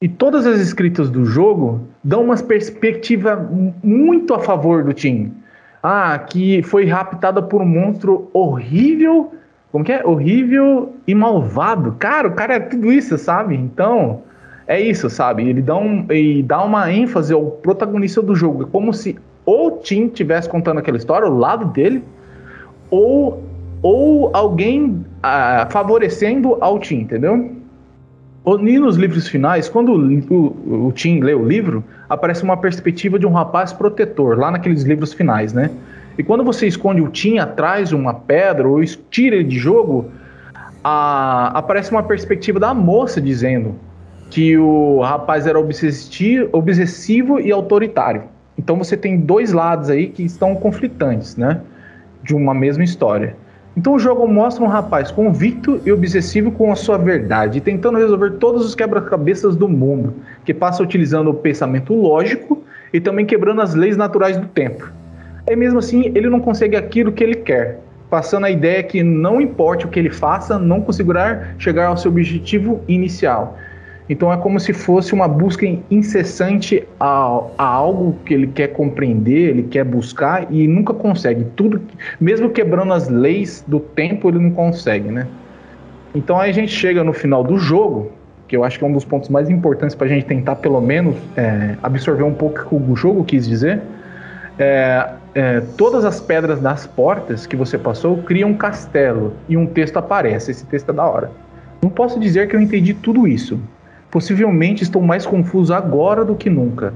E todas as escritas do jogo dão uma perspectiva muito a favor do Tim. Ah, que foi raptada por um monstro horrível. Como que é? Horrível e malvado. Cara, o cara é tudo isso, sabe? Então, é isso, sabe? Ele dá, um, ele dá uma ênfase ao protagonista do jogo. É como se o Tim estivesse contando aquela história, o lado dele, ou, ou alguém ah, favorecendo ao Tim, entendeu? E nos livros finais, quando o, o, o Tim lê o livro, aparece uma perspectiva de um rapaz protetor, lá naqueles livros finais, né? E quando você esconde o Tim atrás de uma pedra ou tira ele de jogo, a, aparece uma perspectiva da moça dizendo que o rapaz era obsessivo e autoritário. Então você tem dois lados aí que estão conflitantes, né? De uma mesma história. Então o jogo mostra um rapaz convicto e obsessivo com a sua verdade, tentando resolver todos os quebra-cabeças do mundo, que passa utilizando o pensamento lógico e também quebrando as leis naturais do tempo. E mesmo assim, ele não consegue aquilo que ele quer, passando a ideia que não importe o que ele faça, não conseguirá chegar ao seu objetivo inicial. Então é como se fosse uma busca incessante a, a, algo que ele quer compreender, ele quer buscar e nunca consegue. Tudo, mesmo quebrando as leis do tempo, ele não consegue, né? Então aí a gente chega no final do jogo, que eu acho que é um dos pontos mais importantes para a gente tentar pelo menos é, absorver um pouco o que o jogo quis dizer. É, é, todas as pedras das portas que você passou criam um castelo e um texto aparece. Esse texto é da hora. Não posso dizer que eu entendi tudo isso, Possivelmente estou mais confuso agora do que nunca,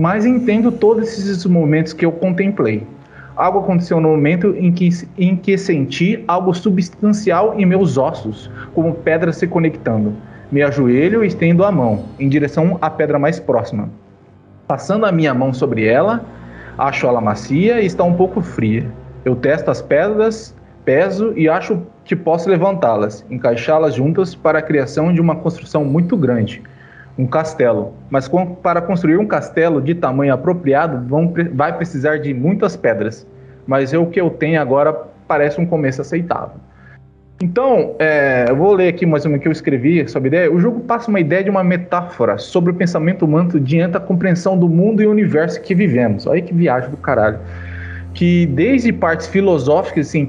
mas entendo todos esses momentos que eu contemplei. Algo aconteceu no momento em que, em que senti algo substancial em meus ossos, como pedras se conectando. Me ajoelho e estendo a mão em direção à pedra mais próxima. Passando a minha mão sobre ela, acho ela macia e está um pouco fria. Eu testo as pedras peso e acho que posso levantá-las, encaixá-las juntas para a criação de uma construção muito grande, um castelo. Mas com, para construir um castelo de tamanho apropriado, vão, vai precisar de muitas pedras. Mas o que eu tenho agora parece um começo aceitável. Então, é, eu vou ler aqui mais uma que eu escrevi sobre ideia. O jogo passa uma ideia de uma metáfora sobre o pensamento humano diante da compreensão do mundo e universo que vivemos. Olha que viagem do caralho que desde partes filosóficas e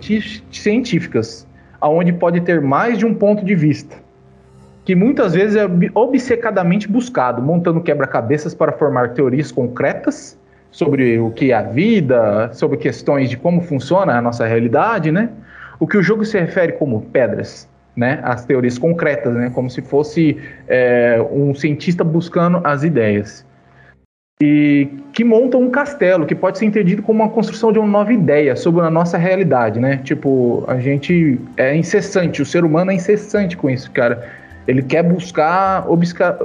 científicas, aonde pode ter mais de um ponto de vista, que muitas vezes é obcecadamente buscado, montando quebra-cabeças para formar teorias concretas sobre o que é a vida, sobre questões de como funciona a nossa realidade, né? O que o jogo se refere como pedras, né? As teorias concretas, né? Como se fosse é, um cientista buscando as ideias e que montam um castelo, que pode ser entendido como uma construção de uma nova ideia sobre a nossa realidade, né? Tipo, a gente é incessante, o ser humano é incessante com isso, cara. Ele quer buscar, obscar,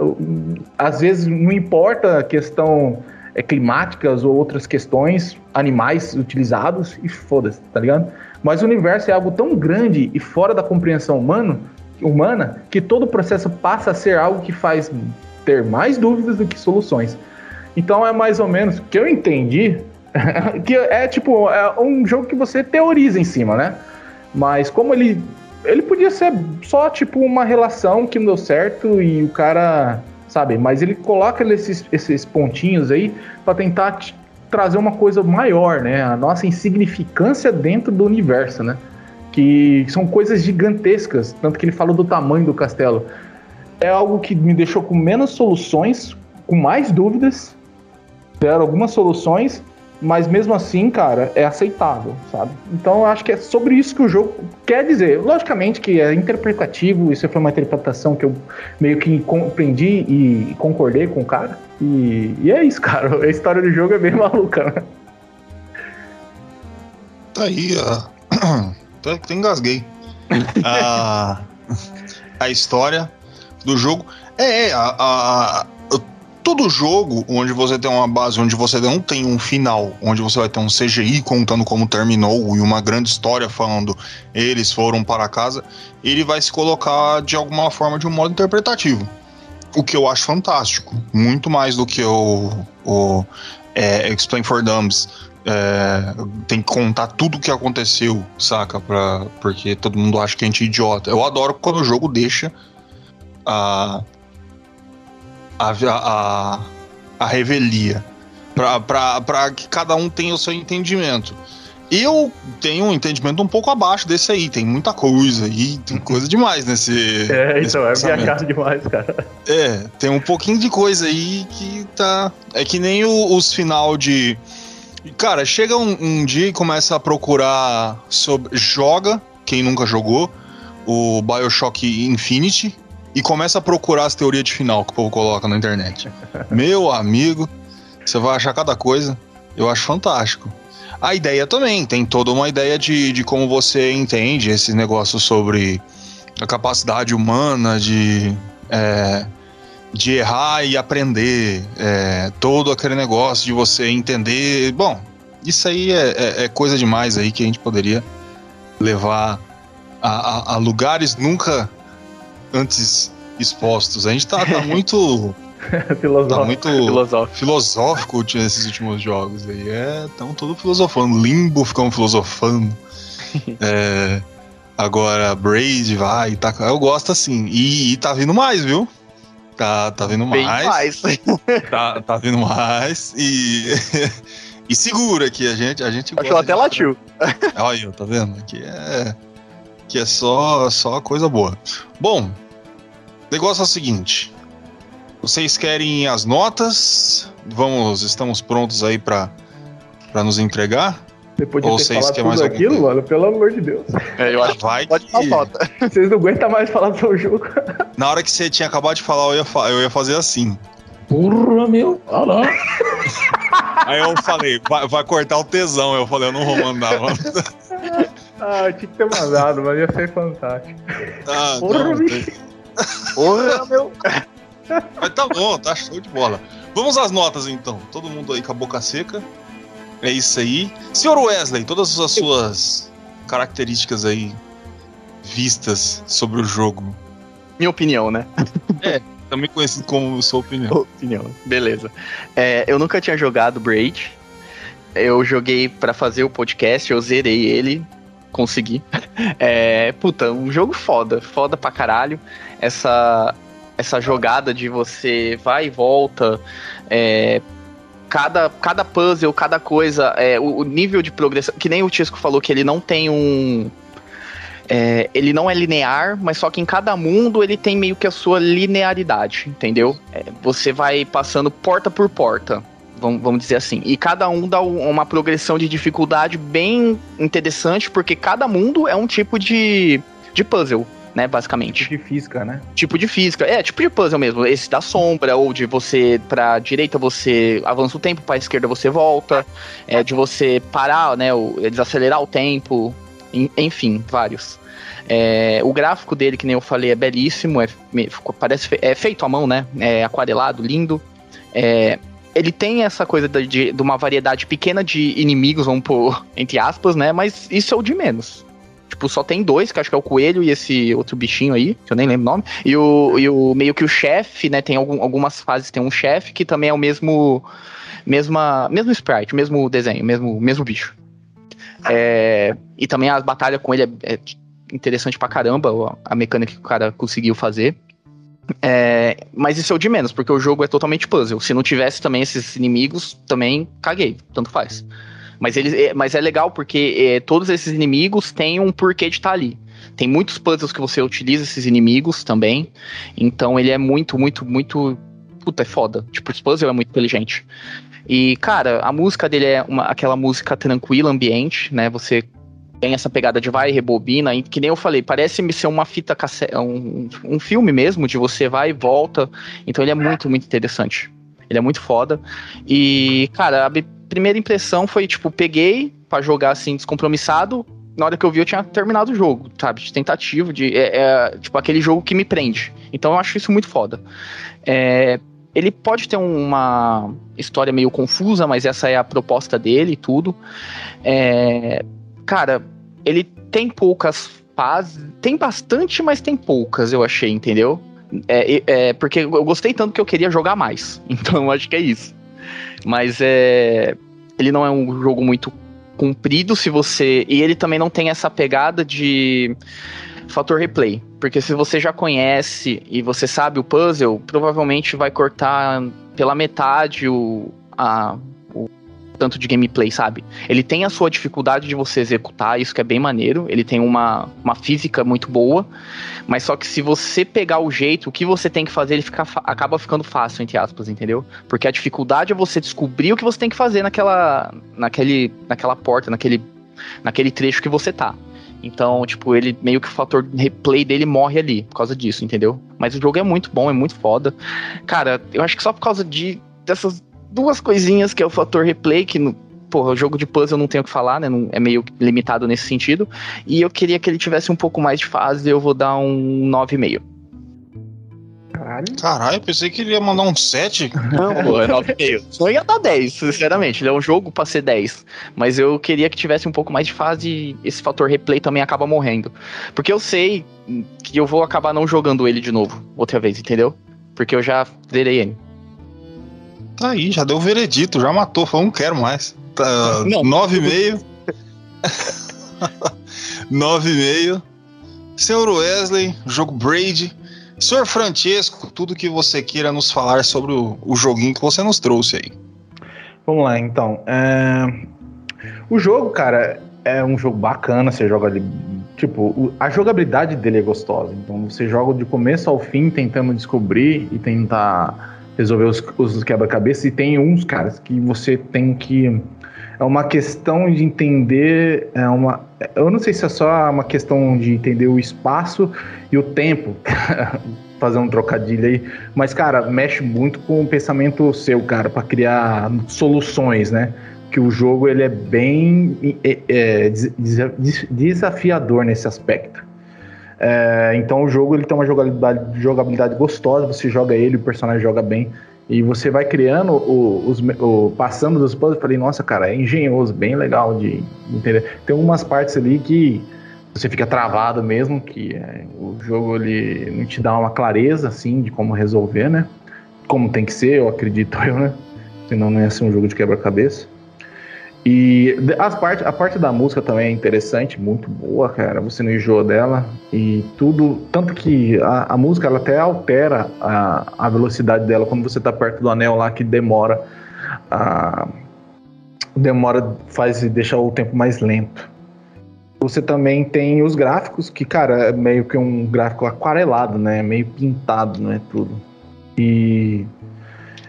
às vezes não importa a questão é, climáticas ou outras questões, animais utilizados e foda-se, tá ligado? Mas o universo é algo tão grande e fora da compreensão humano, humana que todo o processo passa a ser algo que faz ter mais dúvidas do que soluções. Então é mais ou menos que eu entendi que é tipo é um jogo que você teoriza em cima, né? Mas como ele. Ele podia ser só, tipo, uma relação que não deu certo e o cara. Sabe? Mas ele coloca esses, esses pontinhos aí para tentar trazer uma coisa maior, né? A nossa insignificância dentro do universo, né? Que são coisas gigantescas, tanto que ele fala do tamanho do castelo. É algo que me deixou com menos soluções, com mais dúvidas. Deram algumas soluções, mas mesmo assim, cara, é aceitável, sabe? Então eu acho que é sobre isso que o jogo quer dizer. Logicamente que é interpretativo, isso foi uma interpretação que eu meio que compreendi e concordei com o cara. E, e é isso, cara. A história do jogo é bem maluca, né? Tá aí, ó. Até engasguei. a, a história do jogo. É, é a, a, todo jogo onde você tem uma base, onde você não tem um final, onde você vai ter um CGI contando como terminou e uma grande história falando eles foram para casa, ele vai se colocar de alguma forma de um modo interpretativo. O que eu acho fantástico. Muito mais do que o, o é, Explain for Dumps. É, tem que contar tudo o que aconteceu, saca? Pra, porque todo mundo acha que a gente é idiota. Eu adoro quando o jogo deixa a a, a, a revelia, para que cada um tenha o seu entendimento. Eu tenho um entendimento um pouco abaixo desse aí, tem muita coisa aí, tem coisa demais nesse. É, então, é viajado demais, cara. É, tem um pouquinho de coisa aí que tá. É que nem o, os final de. Cara, chega um, um, dia e começa a procurar sobre. Joga, quem nunca jogou, o Bioshock Infinity, e começa a procurar as teorias de final que o povo coloca na internet. Meu amigo, você vai achar cada coisa. Eu acho fantástico. A ideia também, tem toda uma ideia de, de como você entende esses negócios sobre a capacidade humana de, é, de errar e aprender. É, todo aquele negócio de você entender. Bom, isso aí é, é, é coisa demais aí que a gente poderia levar a, a, a lugares nunca antes expostos. A gente tá, tá muito. filosófico. Tá muito filosófico. filosófico nesses últimos jogos aí. É, tão todo filosofando. Limbo ficamos filosofando. é, agora, Braid vai. Tá, eu gosto assim. E, e tá vindo mais, viu? Tá, tá vindo Bem mais. mais. tá, tá vindo mais. E. e segura que a gente, a gente Acho até latiu. Olha aí, tá vendo? Aqui é. Que é só, só coisa boa. Bom, o negócio é o seguinte. Vocês querem as notas? Vamos, estamos prontos aí para nos entregar? Depois de Ou ter vocês falado tudo mais aquilo, mano, pelo amor de Deus. É, eu acho vai pode que... nota. Vocês não aguentam mais falar do seu jogo. Na hora que você tinha acabado de falar, eu ia, fa eu ia fazer assim. Porra, meu. Ah, não. Aí eu falei, vai, vai, cortar o tesão. Eu falei, eu não vou mandar, mano. ah, tinha que ter mandado, mas ia ser fantástico. Ah, Porra, não, Porra, meu. Mas tá bom, tá show de bola. Vamos às notas então. Todo mundo aí com a boca seca. É isso aí. Senhor Wesley, todas as suas características aí vistas sobre o jogo. Minha opinião, né? É, também conhecido como sua opinião. Opinião, beleza. É, eu nunca tinha jogado Braid. Eu joguei para fazer o podcast, eu zerei ele consegui. É, puta, um jogo foda, foda pra caralho. Essa, essa jogada de você vai e volta, é, cada, cada puzzle, cada coisa, é, o, o, nível de progressão, que nem o Tisco falou que ele não tem um. É, ele não é linear, mas só que em cada mundo ele tem meio que a sua linearidade, entendeu? É, você vai passando porta por porta vamos, vamos dizer assim. E cada um dá uma progressão de dificuldade bem interessante, porque cada mundo é um tipo de, de puzzle. Né, basicamente. Tipo de física, né? Tipo de física. É, tipo de puzzle mesmo. Esse da sombra, ou de você pra direita você avança o tempo, pra esquerda você volta. É, de você parar, né? Ou desacelerar o tempo. Enfim, vários. É, o gráfico dele, que nem eu falei, é belíssimo. É, parece, é feito à mão, né? É aquarelado, lindo. É, ele tem essa coisa de, de, de, uma variedade pequena de inimigos, vamos pôr entre aspas, né? Mas isso é o de menos. Tipo, só tem dois, que acho que é o coelho e esse outro bichinho aí, que eu nem lembro o nome. E o, e o meio que o chefe, né? Tem algum, algumas fases, tem um chefe que também é o mesmo. Mesma, mesmo sprite, mesmo desenho, mesmo, mesmo bicho. É, e também a batalha com ele é, é interessante pra caramba, a mecânica que o cara conseguiu fazer. É, mas isso é o de menos, porque o jogo é totalmente puzzle. Se não tivesse também esses inimigos, também caguei, tanto faz. Mas, ele, é, mas é legal porque é, todos esses inimigos têm um porquê de estar tá ali. Tem muitos puzzles que você utiliza esses inimigos também. Então ele é muito, muito, muito. Puta, é foda. Tipo, esse puzzle é muito inteligente. E, cara, a música dele é uma, aquela música tranquila, ambiente, né? Você tem essa pegada de vai, rebobina, e que nem eu falei, parece ser uma fita cassete, um, um filme mesmo, de você vai e volta. Então ele é muito, muito interessante. Ele é muito foda. E, cara, a primeira impressão foi, tipo, peguei para jogar assim, descompromissado. Na hora que eu vi, eu tinha terminado o jogo, sabe? De tentativa, de. É, é, tipo, aquele jogo que me prende. Então eu acho isso muito foda. É, ele pode ter uma história meio confusa, mas essa é a proposta dele e tudo. É, cara, ele tem poucas fases. Tem bastante, mas tem poucas, eu achei, entendeu? É, é, porque eu gostei tanto que eu queria jogar mais. Então acho que é isso. Mas é. Ele não é um jogo muito comprido se você. E ele também não tem essa pegada de fator replay. Porque se você já conhece e você sabe o puzzle, provavelmente vai cortar pela metade o, a, tanto de gameplay, sabe? Ele tem a sua dificuldade de você executar, isso que é bem maneiro. Ele tem uma, uma física muito boa, mas só que se você pegar o jeito, o que você tem que fazer, ele fica, acaba ficando fácil, entre aspas, entendeu? Porque a dificuldade é você descobrir o que você tem que fazer naquela, naquele, naquela porta, naquele, naquele trecho que você tá. Então, tipo, ele meio que o fator replay dele morre ali por causa disso, entendeu? Mas o jogo é muito bom, é muito foda. Cara, eu acho que só por causa de dessas duas coisinhas, que é o fator replay, que no, porra, o jogo de puzzle não tenho o que falar, né? Não, é meio limitado nesse sentido. E eu queria que ele tivesse um pouco mais de fase, eu vou dar um 9,5. Caralho. Caralho, pensei que ele ia mandar um 7. Não, pô, é 9,5. Só ia dar 10, sinceramente. Ele é um jogo pra ser 10. Mas eu queria que tivesse um pouco mais de fase e esse fator replay também acaba morrendo. Porque eu sei que eu vou acabar não jogando ele de novo, outra vez, entendeu? Porque eu já zerei ele. Tá aí, já deu o veredito, já matou, falou, não quero mais. Tá, não. Nove e meio. nove e meio. Senhor Wesley, jogo Braid. Senhor Francesco, tudo que você queira nos falar sobre o, o joguinho que você nos trouxe aí. Vamos lá, então. É... O jogo, cara, é um jogo bacana, você joga ali. Tipo, a jogabilidade dele é gostosa. Então você joga de começo ao fim tentando descobrir e tentar resolver os, os quebra-cabeças e tem uns, caras, que você tem que. É uma questão de entender. É uma, eu não sei se é só uma questão de entender o espaço e o tempo. fazer um trocadilho aí, mas cara, mexe muito com o pensamento seu, cara, para criar soluções, né? Que o jogo ele é bem é, é, desafiador nesse aspecto. É, então o jogo ele tem uma jogabilidade, jogabilidade gostosa, você joga ele, o personagem joga bem. E você vai criando o, os, o passando dos puzzles, falei, nossa, cara, é engenhoso, bem legal de, entender. Tem algumas partes ali que você fica travado mesmo, que é, o jogo ele não te dá uma clareza assim de como resolver, né? Como tem que ser, eu acredito eu, né? Senão não ia ser um jogo de quebra-cabeça. E as parte, a parte da música também é interessante, muito boa, cara. Você não enjoa dela. E tudo. Tanto que a, a música ela até altera a, a velocidade dela quando você tá perto do anel lá que demora. A, demora, faz deixar o tempo mais lento. Você também tem os gráficos, que, cara, é meio que um gráfico aquarelado, né? Meio pintado, não é tudo. E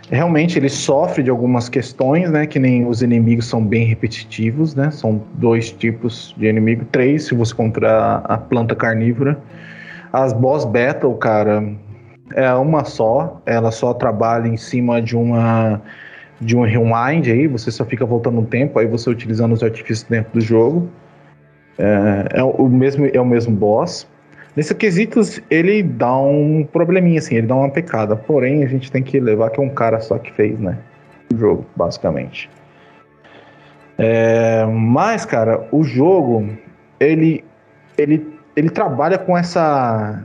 realmente ele sofre de algumas questões, né? Que nem os inimigos são bem repetitivos, né? São dois tipos de inimigo, três se você comprar a planta carnívora. As boss battle, cara, é uma só. Ela só trabalha em cima de uma de um rewind aí. Você só fica voltando o tempo, aí você utilizando os artifícios dentro do jogo. É, é o mesmo é o mesmo boss. Nesse quesito, ele dá um probleminha, assim, ele dá uma pecada. Porém, a gente tem que levar que é um cara só que fez, né? O jogo, basicamente. É, mas, cara, o jogo, ele, ele, ele trabalha com essa,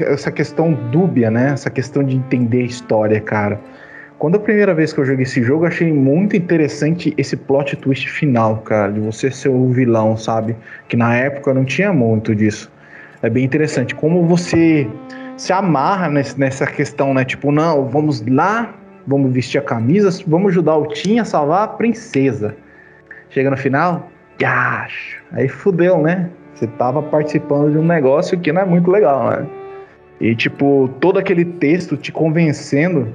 essa questão dúbia, né? Essa questão de entender a história, cara. Quando a primeira vez que eu joguei esse jogo, achei muito interessante esse plot twist final, cara, de você ser o vilão, sabe? Que na época não tinha muito disso. É bem interessante como você se amarra nesse, nessa questão, né? Tipo, não, vamos lá, vamos vestir a camisa, vamos ajudar o Tim a salvar a princesa. Chega no final, gacho, aí fudeu, né? Você tava participando de um negócio que não é muito legal, né? E, tipo, todo aquele texto te convencendo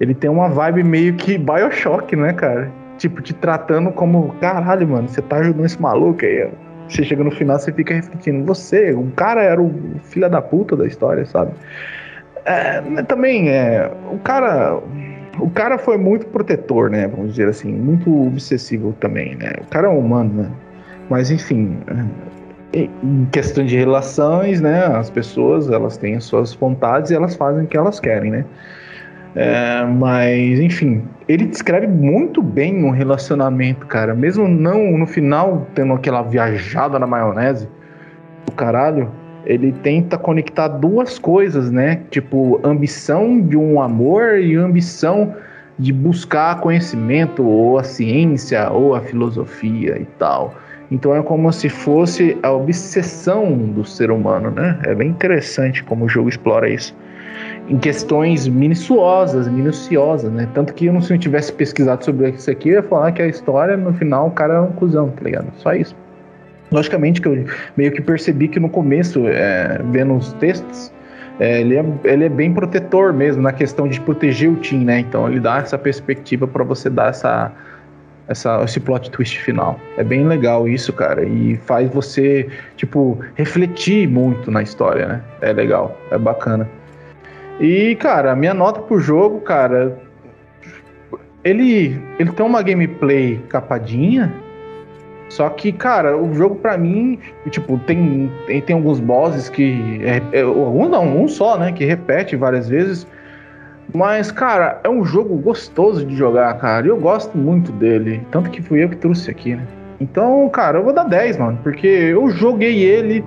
ele tem uma vibe meio que Bioshock, né, cara? Tipo, te tratando como, caralho, mano, você tá ajudando esse maluco aí, ó. Você chega no final, você fica refletindo, você, o cara era o filho da puta da história, sabe? É, também, é, o cara, o cara foi muito protetor, né, vamos dizer assim, muito obsessivo também, né? O cara é humano, né? Mas, enfim, é, em questão de relações, né, as pessoas, elas têm as suas vontades e elas fazem o que elas querem, né? É, mas, enfim, ele descreve muito bem um relacionamento, cara. Mesmo não no final tendo aquela viajada na maionese, do caralho, ele tenta conectar duas coisas, né? Tipo, ambição de um amor e ambição de buscar conhecimento, ou a ciência, ou a filosofia e tal. Então é como se fosse a obsessão do ser humano, né? É bem interessante como o jogo explora isso em questões minuciosas, minuciosas, né? Tanto que eu, se eu tivesse pesquisado sobre isso aqui, eu ia falar que a história, no final, o cara é um cuzão, tá ligado? Só isso. Logicamente que eu meio que percebi que no começo, é, vendo os textos, é, ele, é, ele é bem protetor mesmo na questão de proteger o Tim, né? Então ele dá essa perspectiva para você dar essa, essa, esse plot twist final. É bem legal isso, cara, e faz você, tipo, refletir muito na história, né? É legal, é bacana. E, cara, minha nota pro jogo, cara. Ele, ele tem uma gameplay capadinha. Só que, cara, o jogo pra mim, tipo, tem, tem, tem alguns bosses que. É, é, alguns não, um só, né? Que repete várias vezes. Mas, cara, é um jogo gostoso de jogar, cara. E eu gosto muito dele. Tanto que fui eu que trouxe aqui, né? Então, cara, eu vou dar 10, mano. Porque eu joguei ele.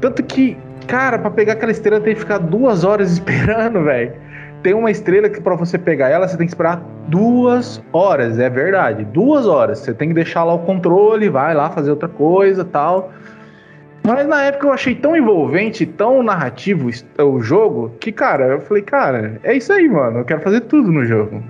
Tanto que Cara, para pegar aquela estrela tem que ficar duas horas esperando, velho. Tem uma estrela que para você pegar ela, você tem que esperar duas horas, é verdade. Duas horas. Você tem que deixar lá o controle, vai lá fazer outra coisa tal. Mas na época eu achei tão envolvente, tão narrativo o jogo, que, cara, eu falei, cara, é isso aí, mano. Eu quero fazer tudo no jogo.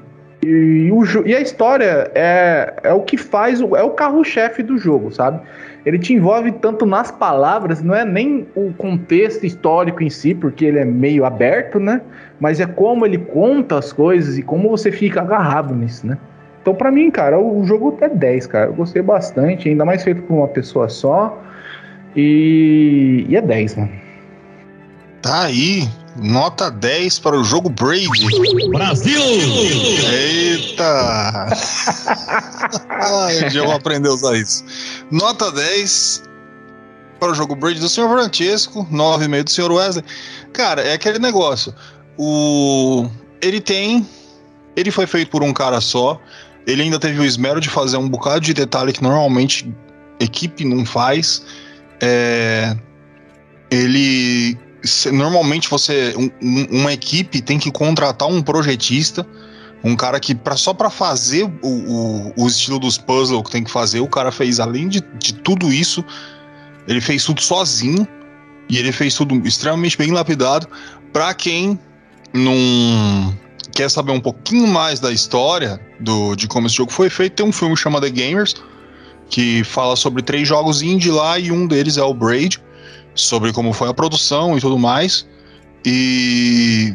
E, o, e a história é, é o que faz, é o carro-chefe do jogo, sabe? Ele te envolve tanto nas palavras, não é nem o contexto histórico em si, porque ele é meio aberto, né? Mas é como ele conta as coisas e como você fica agarrado nisso, né? Então, para mim, cara, o jogo é 10, cara. Eu gostei bastante, ainda mais feito por uma pessoa só. E, e é 10, mano. Tá aí, Nota 10 para o jogo Braid. Brasil! Eita! Ai, um vou aprender a usar isso. Nota 10 para o jogo Braid do Sr. Francesco, 9,5 do Sr. Wesley. Cara, é aquele negócio. O ele tem ele foi feito por um cara só. Ele ainda teve o esmero de fazer um bocado de detalhe que normalmente equipe não faz. É, ele normalmente você um, uma equipe tem que contratar um projetista, um cara que pra, só para fazer o, o, o, estilo dos puzzles que tem que fazer, o cara fez além de, de tudo isso, ele fez tudo sozinho e ele fez tudo extremamente bem lapidado. Para quem não quer saber um pouquinho mais da história do, de como esse jogo foi feito, tem um filme chamado The Gamers que fala sobre três jogos indie lá e um deles é o Braid sobre como foi a produção e tudo mais. E.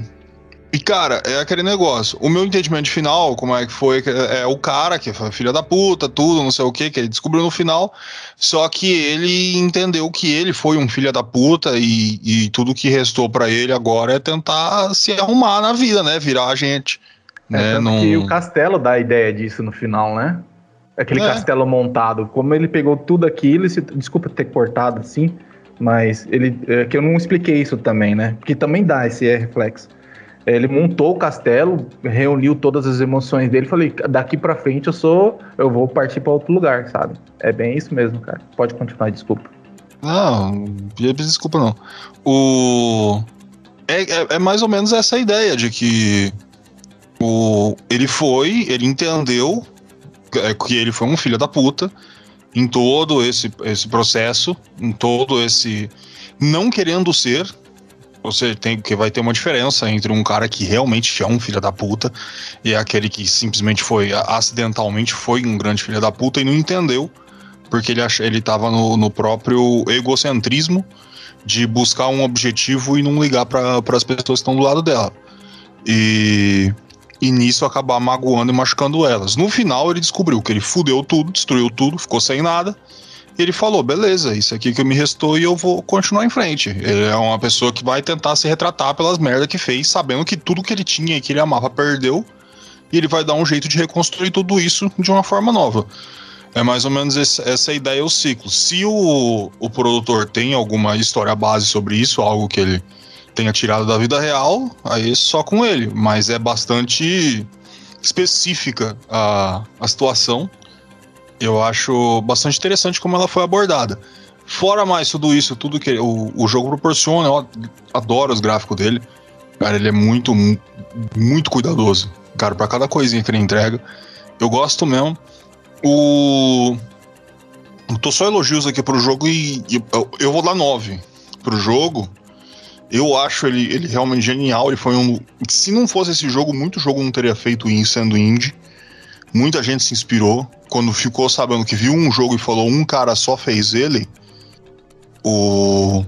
E, cara, é aquele negócio. O meu entendimento final, como é que foi, é, é o cara que foi filha da puta, tudo, não sei o que, que ele descobriu no final. Só que ele entendeu que ele foi um filho da puta e, e tudo que restou para ele agora é tentar se arrumar na vida, né? Virar a gente. É, né? Num... que o Castelo dá a ideia disso no final, né? Aquele é. castelo montado. Como ele pegou tudo aquilo, se... desculpa ter cortado assim mas ele. É, que eu não expliquei isso também, né? Que também dá esse reflexo. Ele montou o castelo, reuniu todas as emoções dele, falei, daqui para frente eu sou, eu vou partir para outro lugar, sabe? É bem isso mesmo, cara. Pode continuar, desculpa. Não, desculpa não. O é, é, é mais ou menos essa ideia de que O, ele foi, ele entendeu é, que ele foi um filho da puta em todo esse, esse processo, em todo esse. Não querendo ser. Você tem que vai ter uma diferença entre um cara que realmente é um filho da puta e aquele que simplesmente foi acidentalmente foi um grande filho da puta e não entendeu porque ele ach, ele tava no, no próprio egocentrismo de buscar um objetivo e não ligar para as pessoas que estão do lado dela. E, e nisso acabar magoando e machucando elas. No final, ele descobriu que ele fudeu tudo, destruiu tudo, ficou sem nada. Ele falou: beleza, isso aqui que me restou e eu vou continuar em frente. Ele é uma pessoa que vai tentar se retratar pelas merdas que fez, sabendo que tudo que ele tinha e que ele amava perdeu. E ele vai dar um jeito de reconstruir tudo isso de uma forma nova. É mais ou menos esse, essa ideia, o ciclo. Se o, o produtor tem alguma história base sobre isso, algo que ele tenha tirado da vida real, aí só com ele. Mas é bastante específica a, a situação. Eu acho bastante interessante como ela foi abordada. Fora mais tudo isso, tudo que o, o jogo proporciona, eu adoro os gráficos dele. Cara, ele é muito, muito cuidadoso. Cara, para cada coisinha que ele entrega. Eu gosto mesmo. O. Eu tô só elogios aqui pro jogo e, e eu, eu, vou dar 9 pro jogo. Eu acho ele, ele realmente genial. Ele foi um. Se não fosse esse jogo, muito jogo não teria feito sendo indie. Muita gente se inspirou. Quando ficou sabendo que viu um jogo e falou um cara só fez ele. O.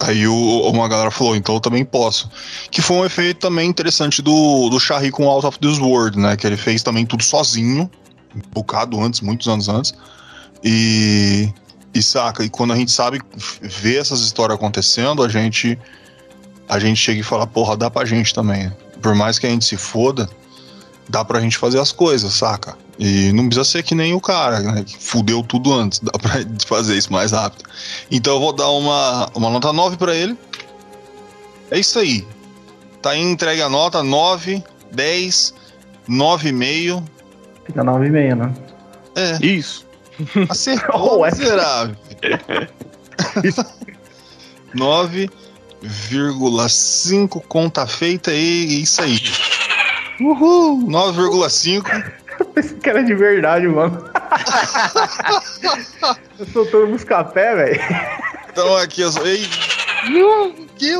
Aí o, uma galera falou, então eu também posso. Que foi um efeito também interessante do, do Shari com Out of This World, né? Que ele fez também tudo sozinho um bocado antes, muitos anos antes. E, e saca, e quando a gente sabe ver essas histórias acontecendo, a gente a gente chega e fala, porra, dá pra gente também. Por mais que a gente se foda, dá pra gente fazer as coisas, saca? E não precisa ser que nem o cara, né, que fudeu tudo antes, dá pra fazer isso mais rápido. Então eu vou dar uma, uma nota 9 para ele. É isso aí. Tá aí entregue a nota 9, 10, 9,5 Fica 9,5, né? É. Isso. Acertou, oh, miserável. 9,5 conta feita e isso aí. Uhul! 9,5. Esse cara é de verdade, mano. eu soltando buscapé, velho. Então aqui eu sou. Ei! Que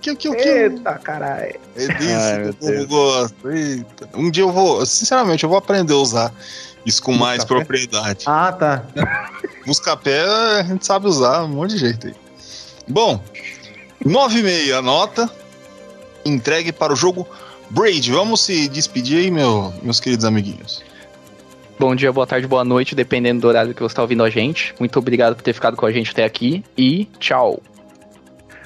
que, que, que, Eita, caralho. É disso que o povo gosta. Eita. Um dia eu vou, sinceramente, eu vou aprender a usar isso com mais propriedade. Ah, tá. Buscapé a gente sabe usar um monte de jeito aí. Bom, 9,5 a nota. Entregue para o jogo Braid. Vamos se despedir aí, meu, meus queridos amiguinhos. Bom dia, boa tarde, boa noite, dependendo do horário que você está ouvindo a gente. Muito obrigado por ter ficado com a gente até aqui e tchau.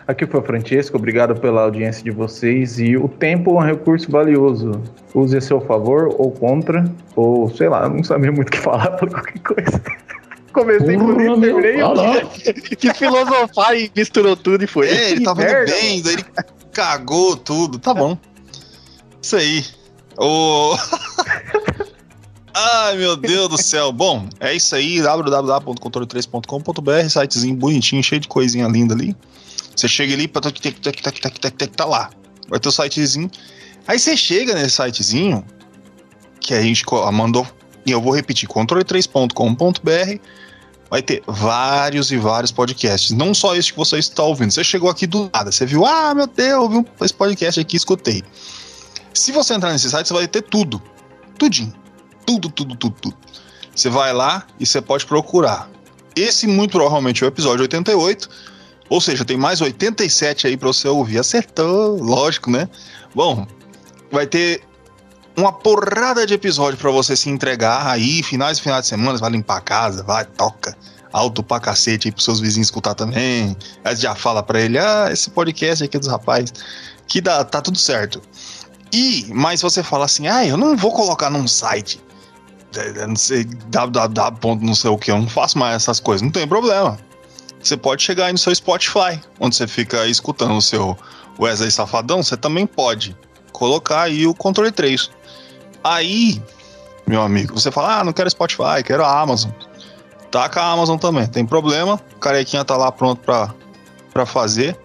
Aqui foi o Francesco, obrigado pela audiência de vocês. E o tempo é um recurso valioso. Use a seu favor ou contra, ou sei lá, não sabia muito o que falar por qualquer coisa. Comecei por isso, terminei. Quis filosofar e misturou tudo e foi. É, ele tava indo bem, daí ele cagou tudo. Tá bom. Isso aí. O. Ai, meu Deus do céu. Bom, é isso aí. www.controle3.com.br, sitezinho bonitinho, cheio de coisinha linda ali. Você chega ali, tá lá. Vai ter o sitezinho. Aí você chega nesse sitezinho, que a gente mandou, e eu vou repetir, controle3.com.br, vai ter vários e vários podcasts. Não só esse que você está ouvindo. Você chegou aqui do nada, você viu, ah, meu Deus, eu vi esse podcast aqui, escutei. Se você entrar nesse site, você vai ter tudo. Tudinho. Tudo, tudo, tudo, tudo. Você vai lá e você pode procurar. Esse, muito provavelmente, é o episódio 88 ou seja, tem mais 87 aí para você ouvir. Acertou, lógico, né? Bom, vai ter uma porrada de episódio para você se entregar aí, finais e finais de semana, vai limpar a casa, vai, toca alto pra cacete aí pros seus vizinhos escutar também. Aí já fala pra ele, ah, esse podcast aqui é dos rapazes, que dá, tá tudo certo. E, mas você fala assim, ah, eu não vou colocar num site, não sei, www. não sei o que, eu não faço mais essas coisas, não tem problema você pode chegar aí no seu Spotify, onde você fica escutando o seu Wesley Safadão, você também pode colocar aí o controle 3. Aí, meu amigo, você fala, ah, não quero Spotify, quero a Amazon. Taca a Amazon também, tem problema, o carequinha tá lá pronto pra, pra fazer.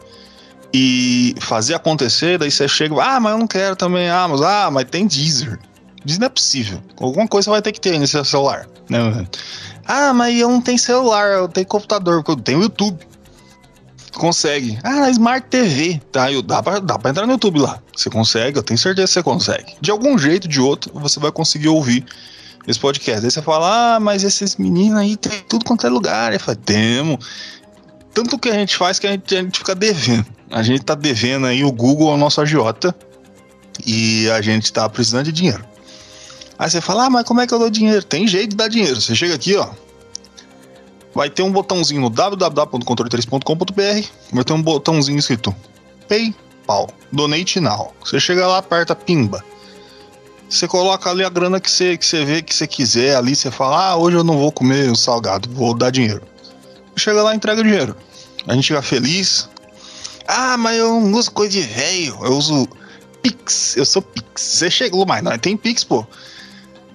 e fazer acontecer, daí você chega, ah, mas eu não quero também, ah, mas, ah, mas tem Deezer. Deezer não é possível. Alguma coisa vai ter que ter nesse celular. Né? Ah, mas eu não tenho celular, eu tenho computador, eu tenho YouTube. Consegue. Ah, Smart TV. Tá, eu, dá, pra, dá pra entrar no YouTube lá. Você consegue, eu tenho certeza que você consegue. De algum jeito, de outro, você vai conseguir ouvir esse podcast. Aí você fala, ah, mas esses meninos aí tem tudo quanto é lugar. Eu falo, temos. Tanto que a gente faz que a gente, a gente fica devendo. A gente tá devendo aí o Google ao nosso agiota. E a gente tá precisando de dinheiro. Aí você fala, ah, mas como é que eu dou dinheiro? Tem jeito de dar dinheiro. Você chega aqui, ó. Vai ter um botãozinho no www.controle3.com.br. Vai ter um botãozinho escrito PayPal, Donate Now. Você chega lá, aperta Pimba. Você coloca ali a grana que você, que você vê que você quiser. Ali você fala, ah, hoje eu não vou comer salgado, vou dar dinheiro. Chega lá, entrega o dinheiro. A gente fica feliz. Ah, mas eu não uso coisa de velho. Eu uso Pix. Eu sou Pix. Você chegou, mas não tem Pix, pô.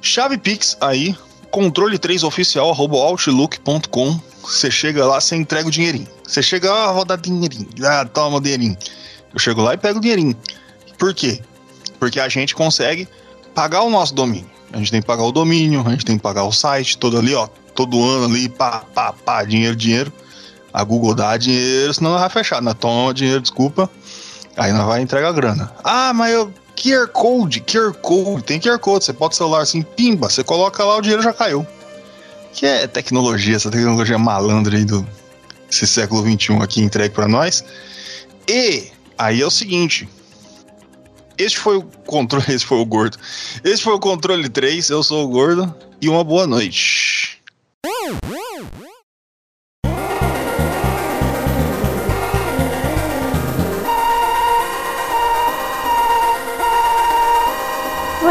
Chave Pix aí, controle 3 oficial outlook.com. Você chega lá, você entrega o dinheirinho. Você chega, ah, vou dar dinheirinho. Ah, toma o dinheirinho. Eu chego lá e pego o dinheirinho. Por quê? Porque a gente consegue pagar o nosso domínio. A gente tem que pagar o domínio, a gente tem que pagar o site todo ali, ó. Todo ano ali, pá, pá, pá, dinheiro, dinheiro. A Google dá dinheiro, senão vai fechar, né? Toma dinheiro, desculpa. Aí não vai entregar a grana. Ah, mas eu QR Code, QR Code, tem QR Code, você pode celular assim, pimba, você coloca lá, o dinheiro já caiu. Que é tecnologia, essa tecnologia malandra aí do esse século XXI aqui entregue para nós. E aí é o seguinte, este foi o controle, esse foi o gordo. Esse foi o controle 3, eu sou o gordo e uma boa noite.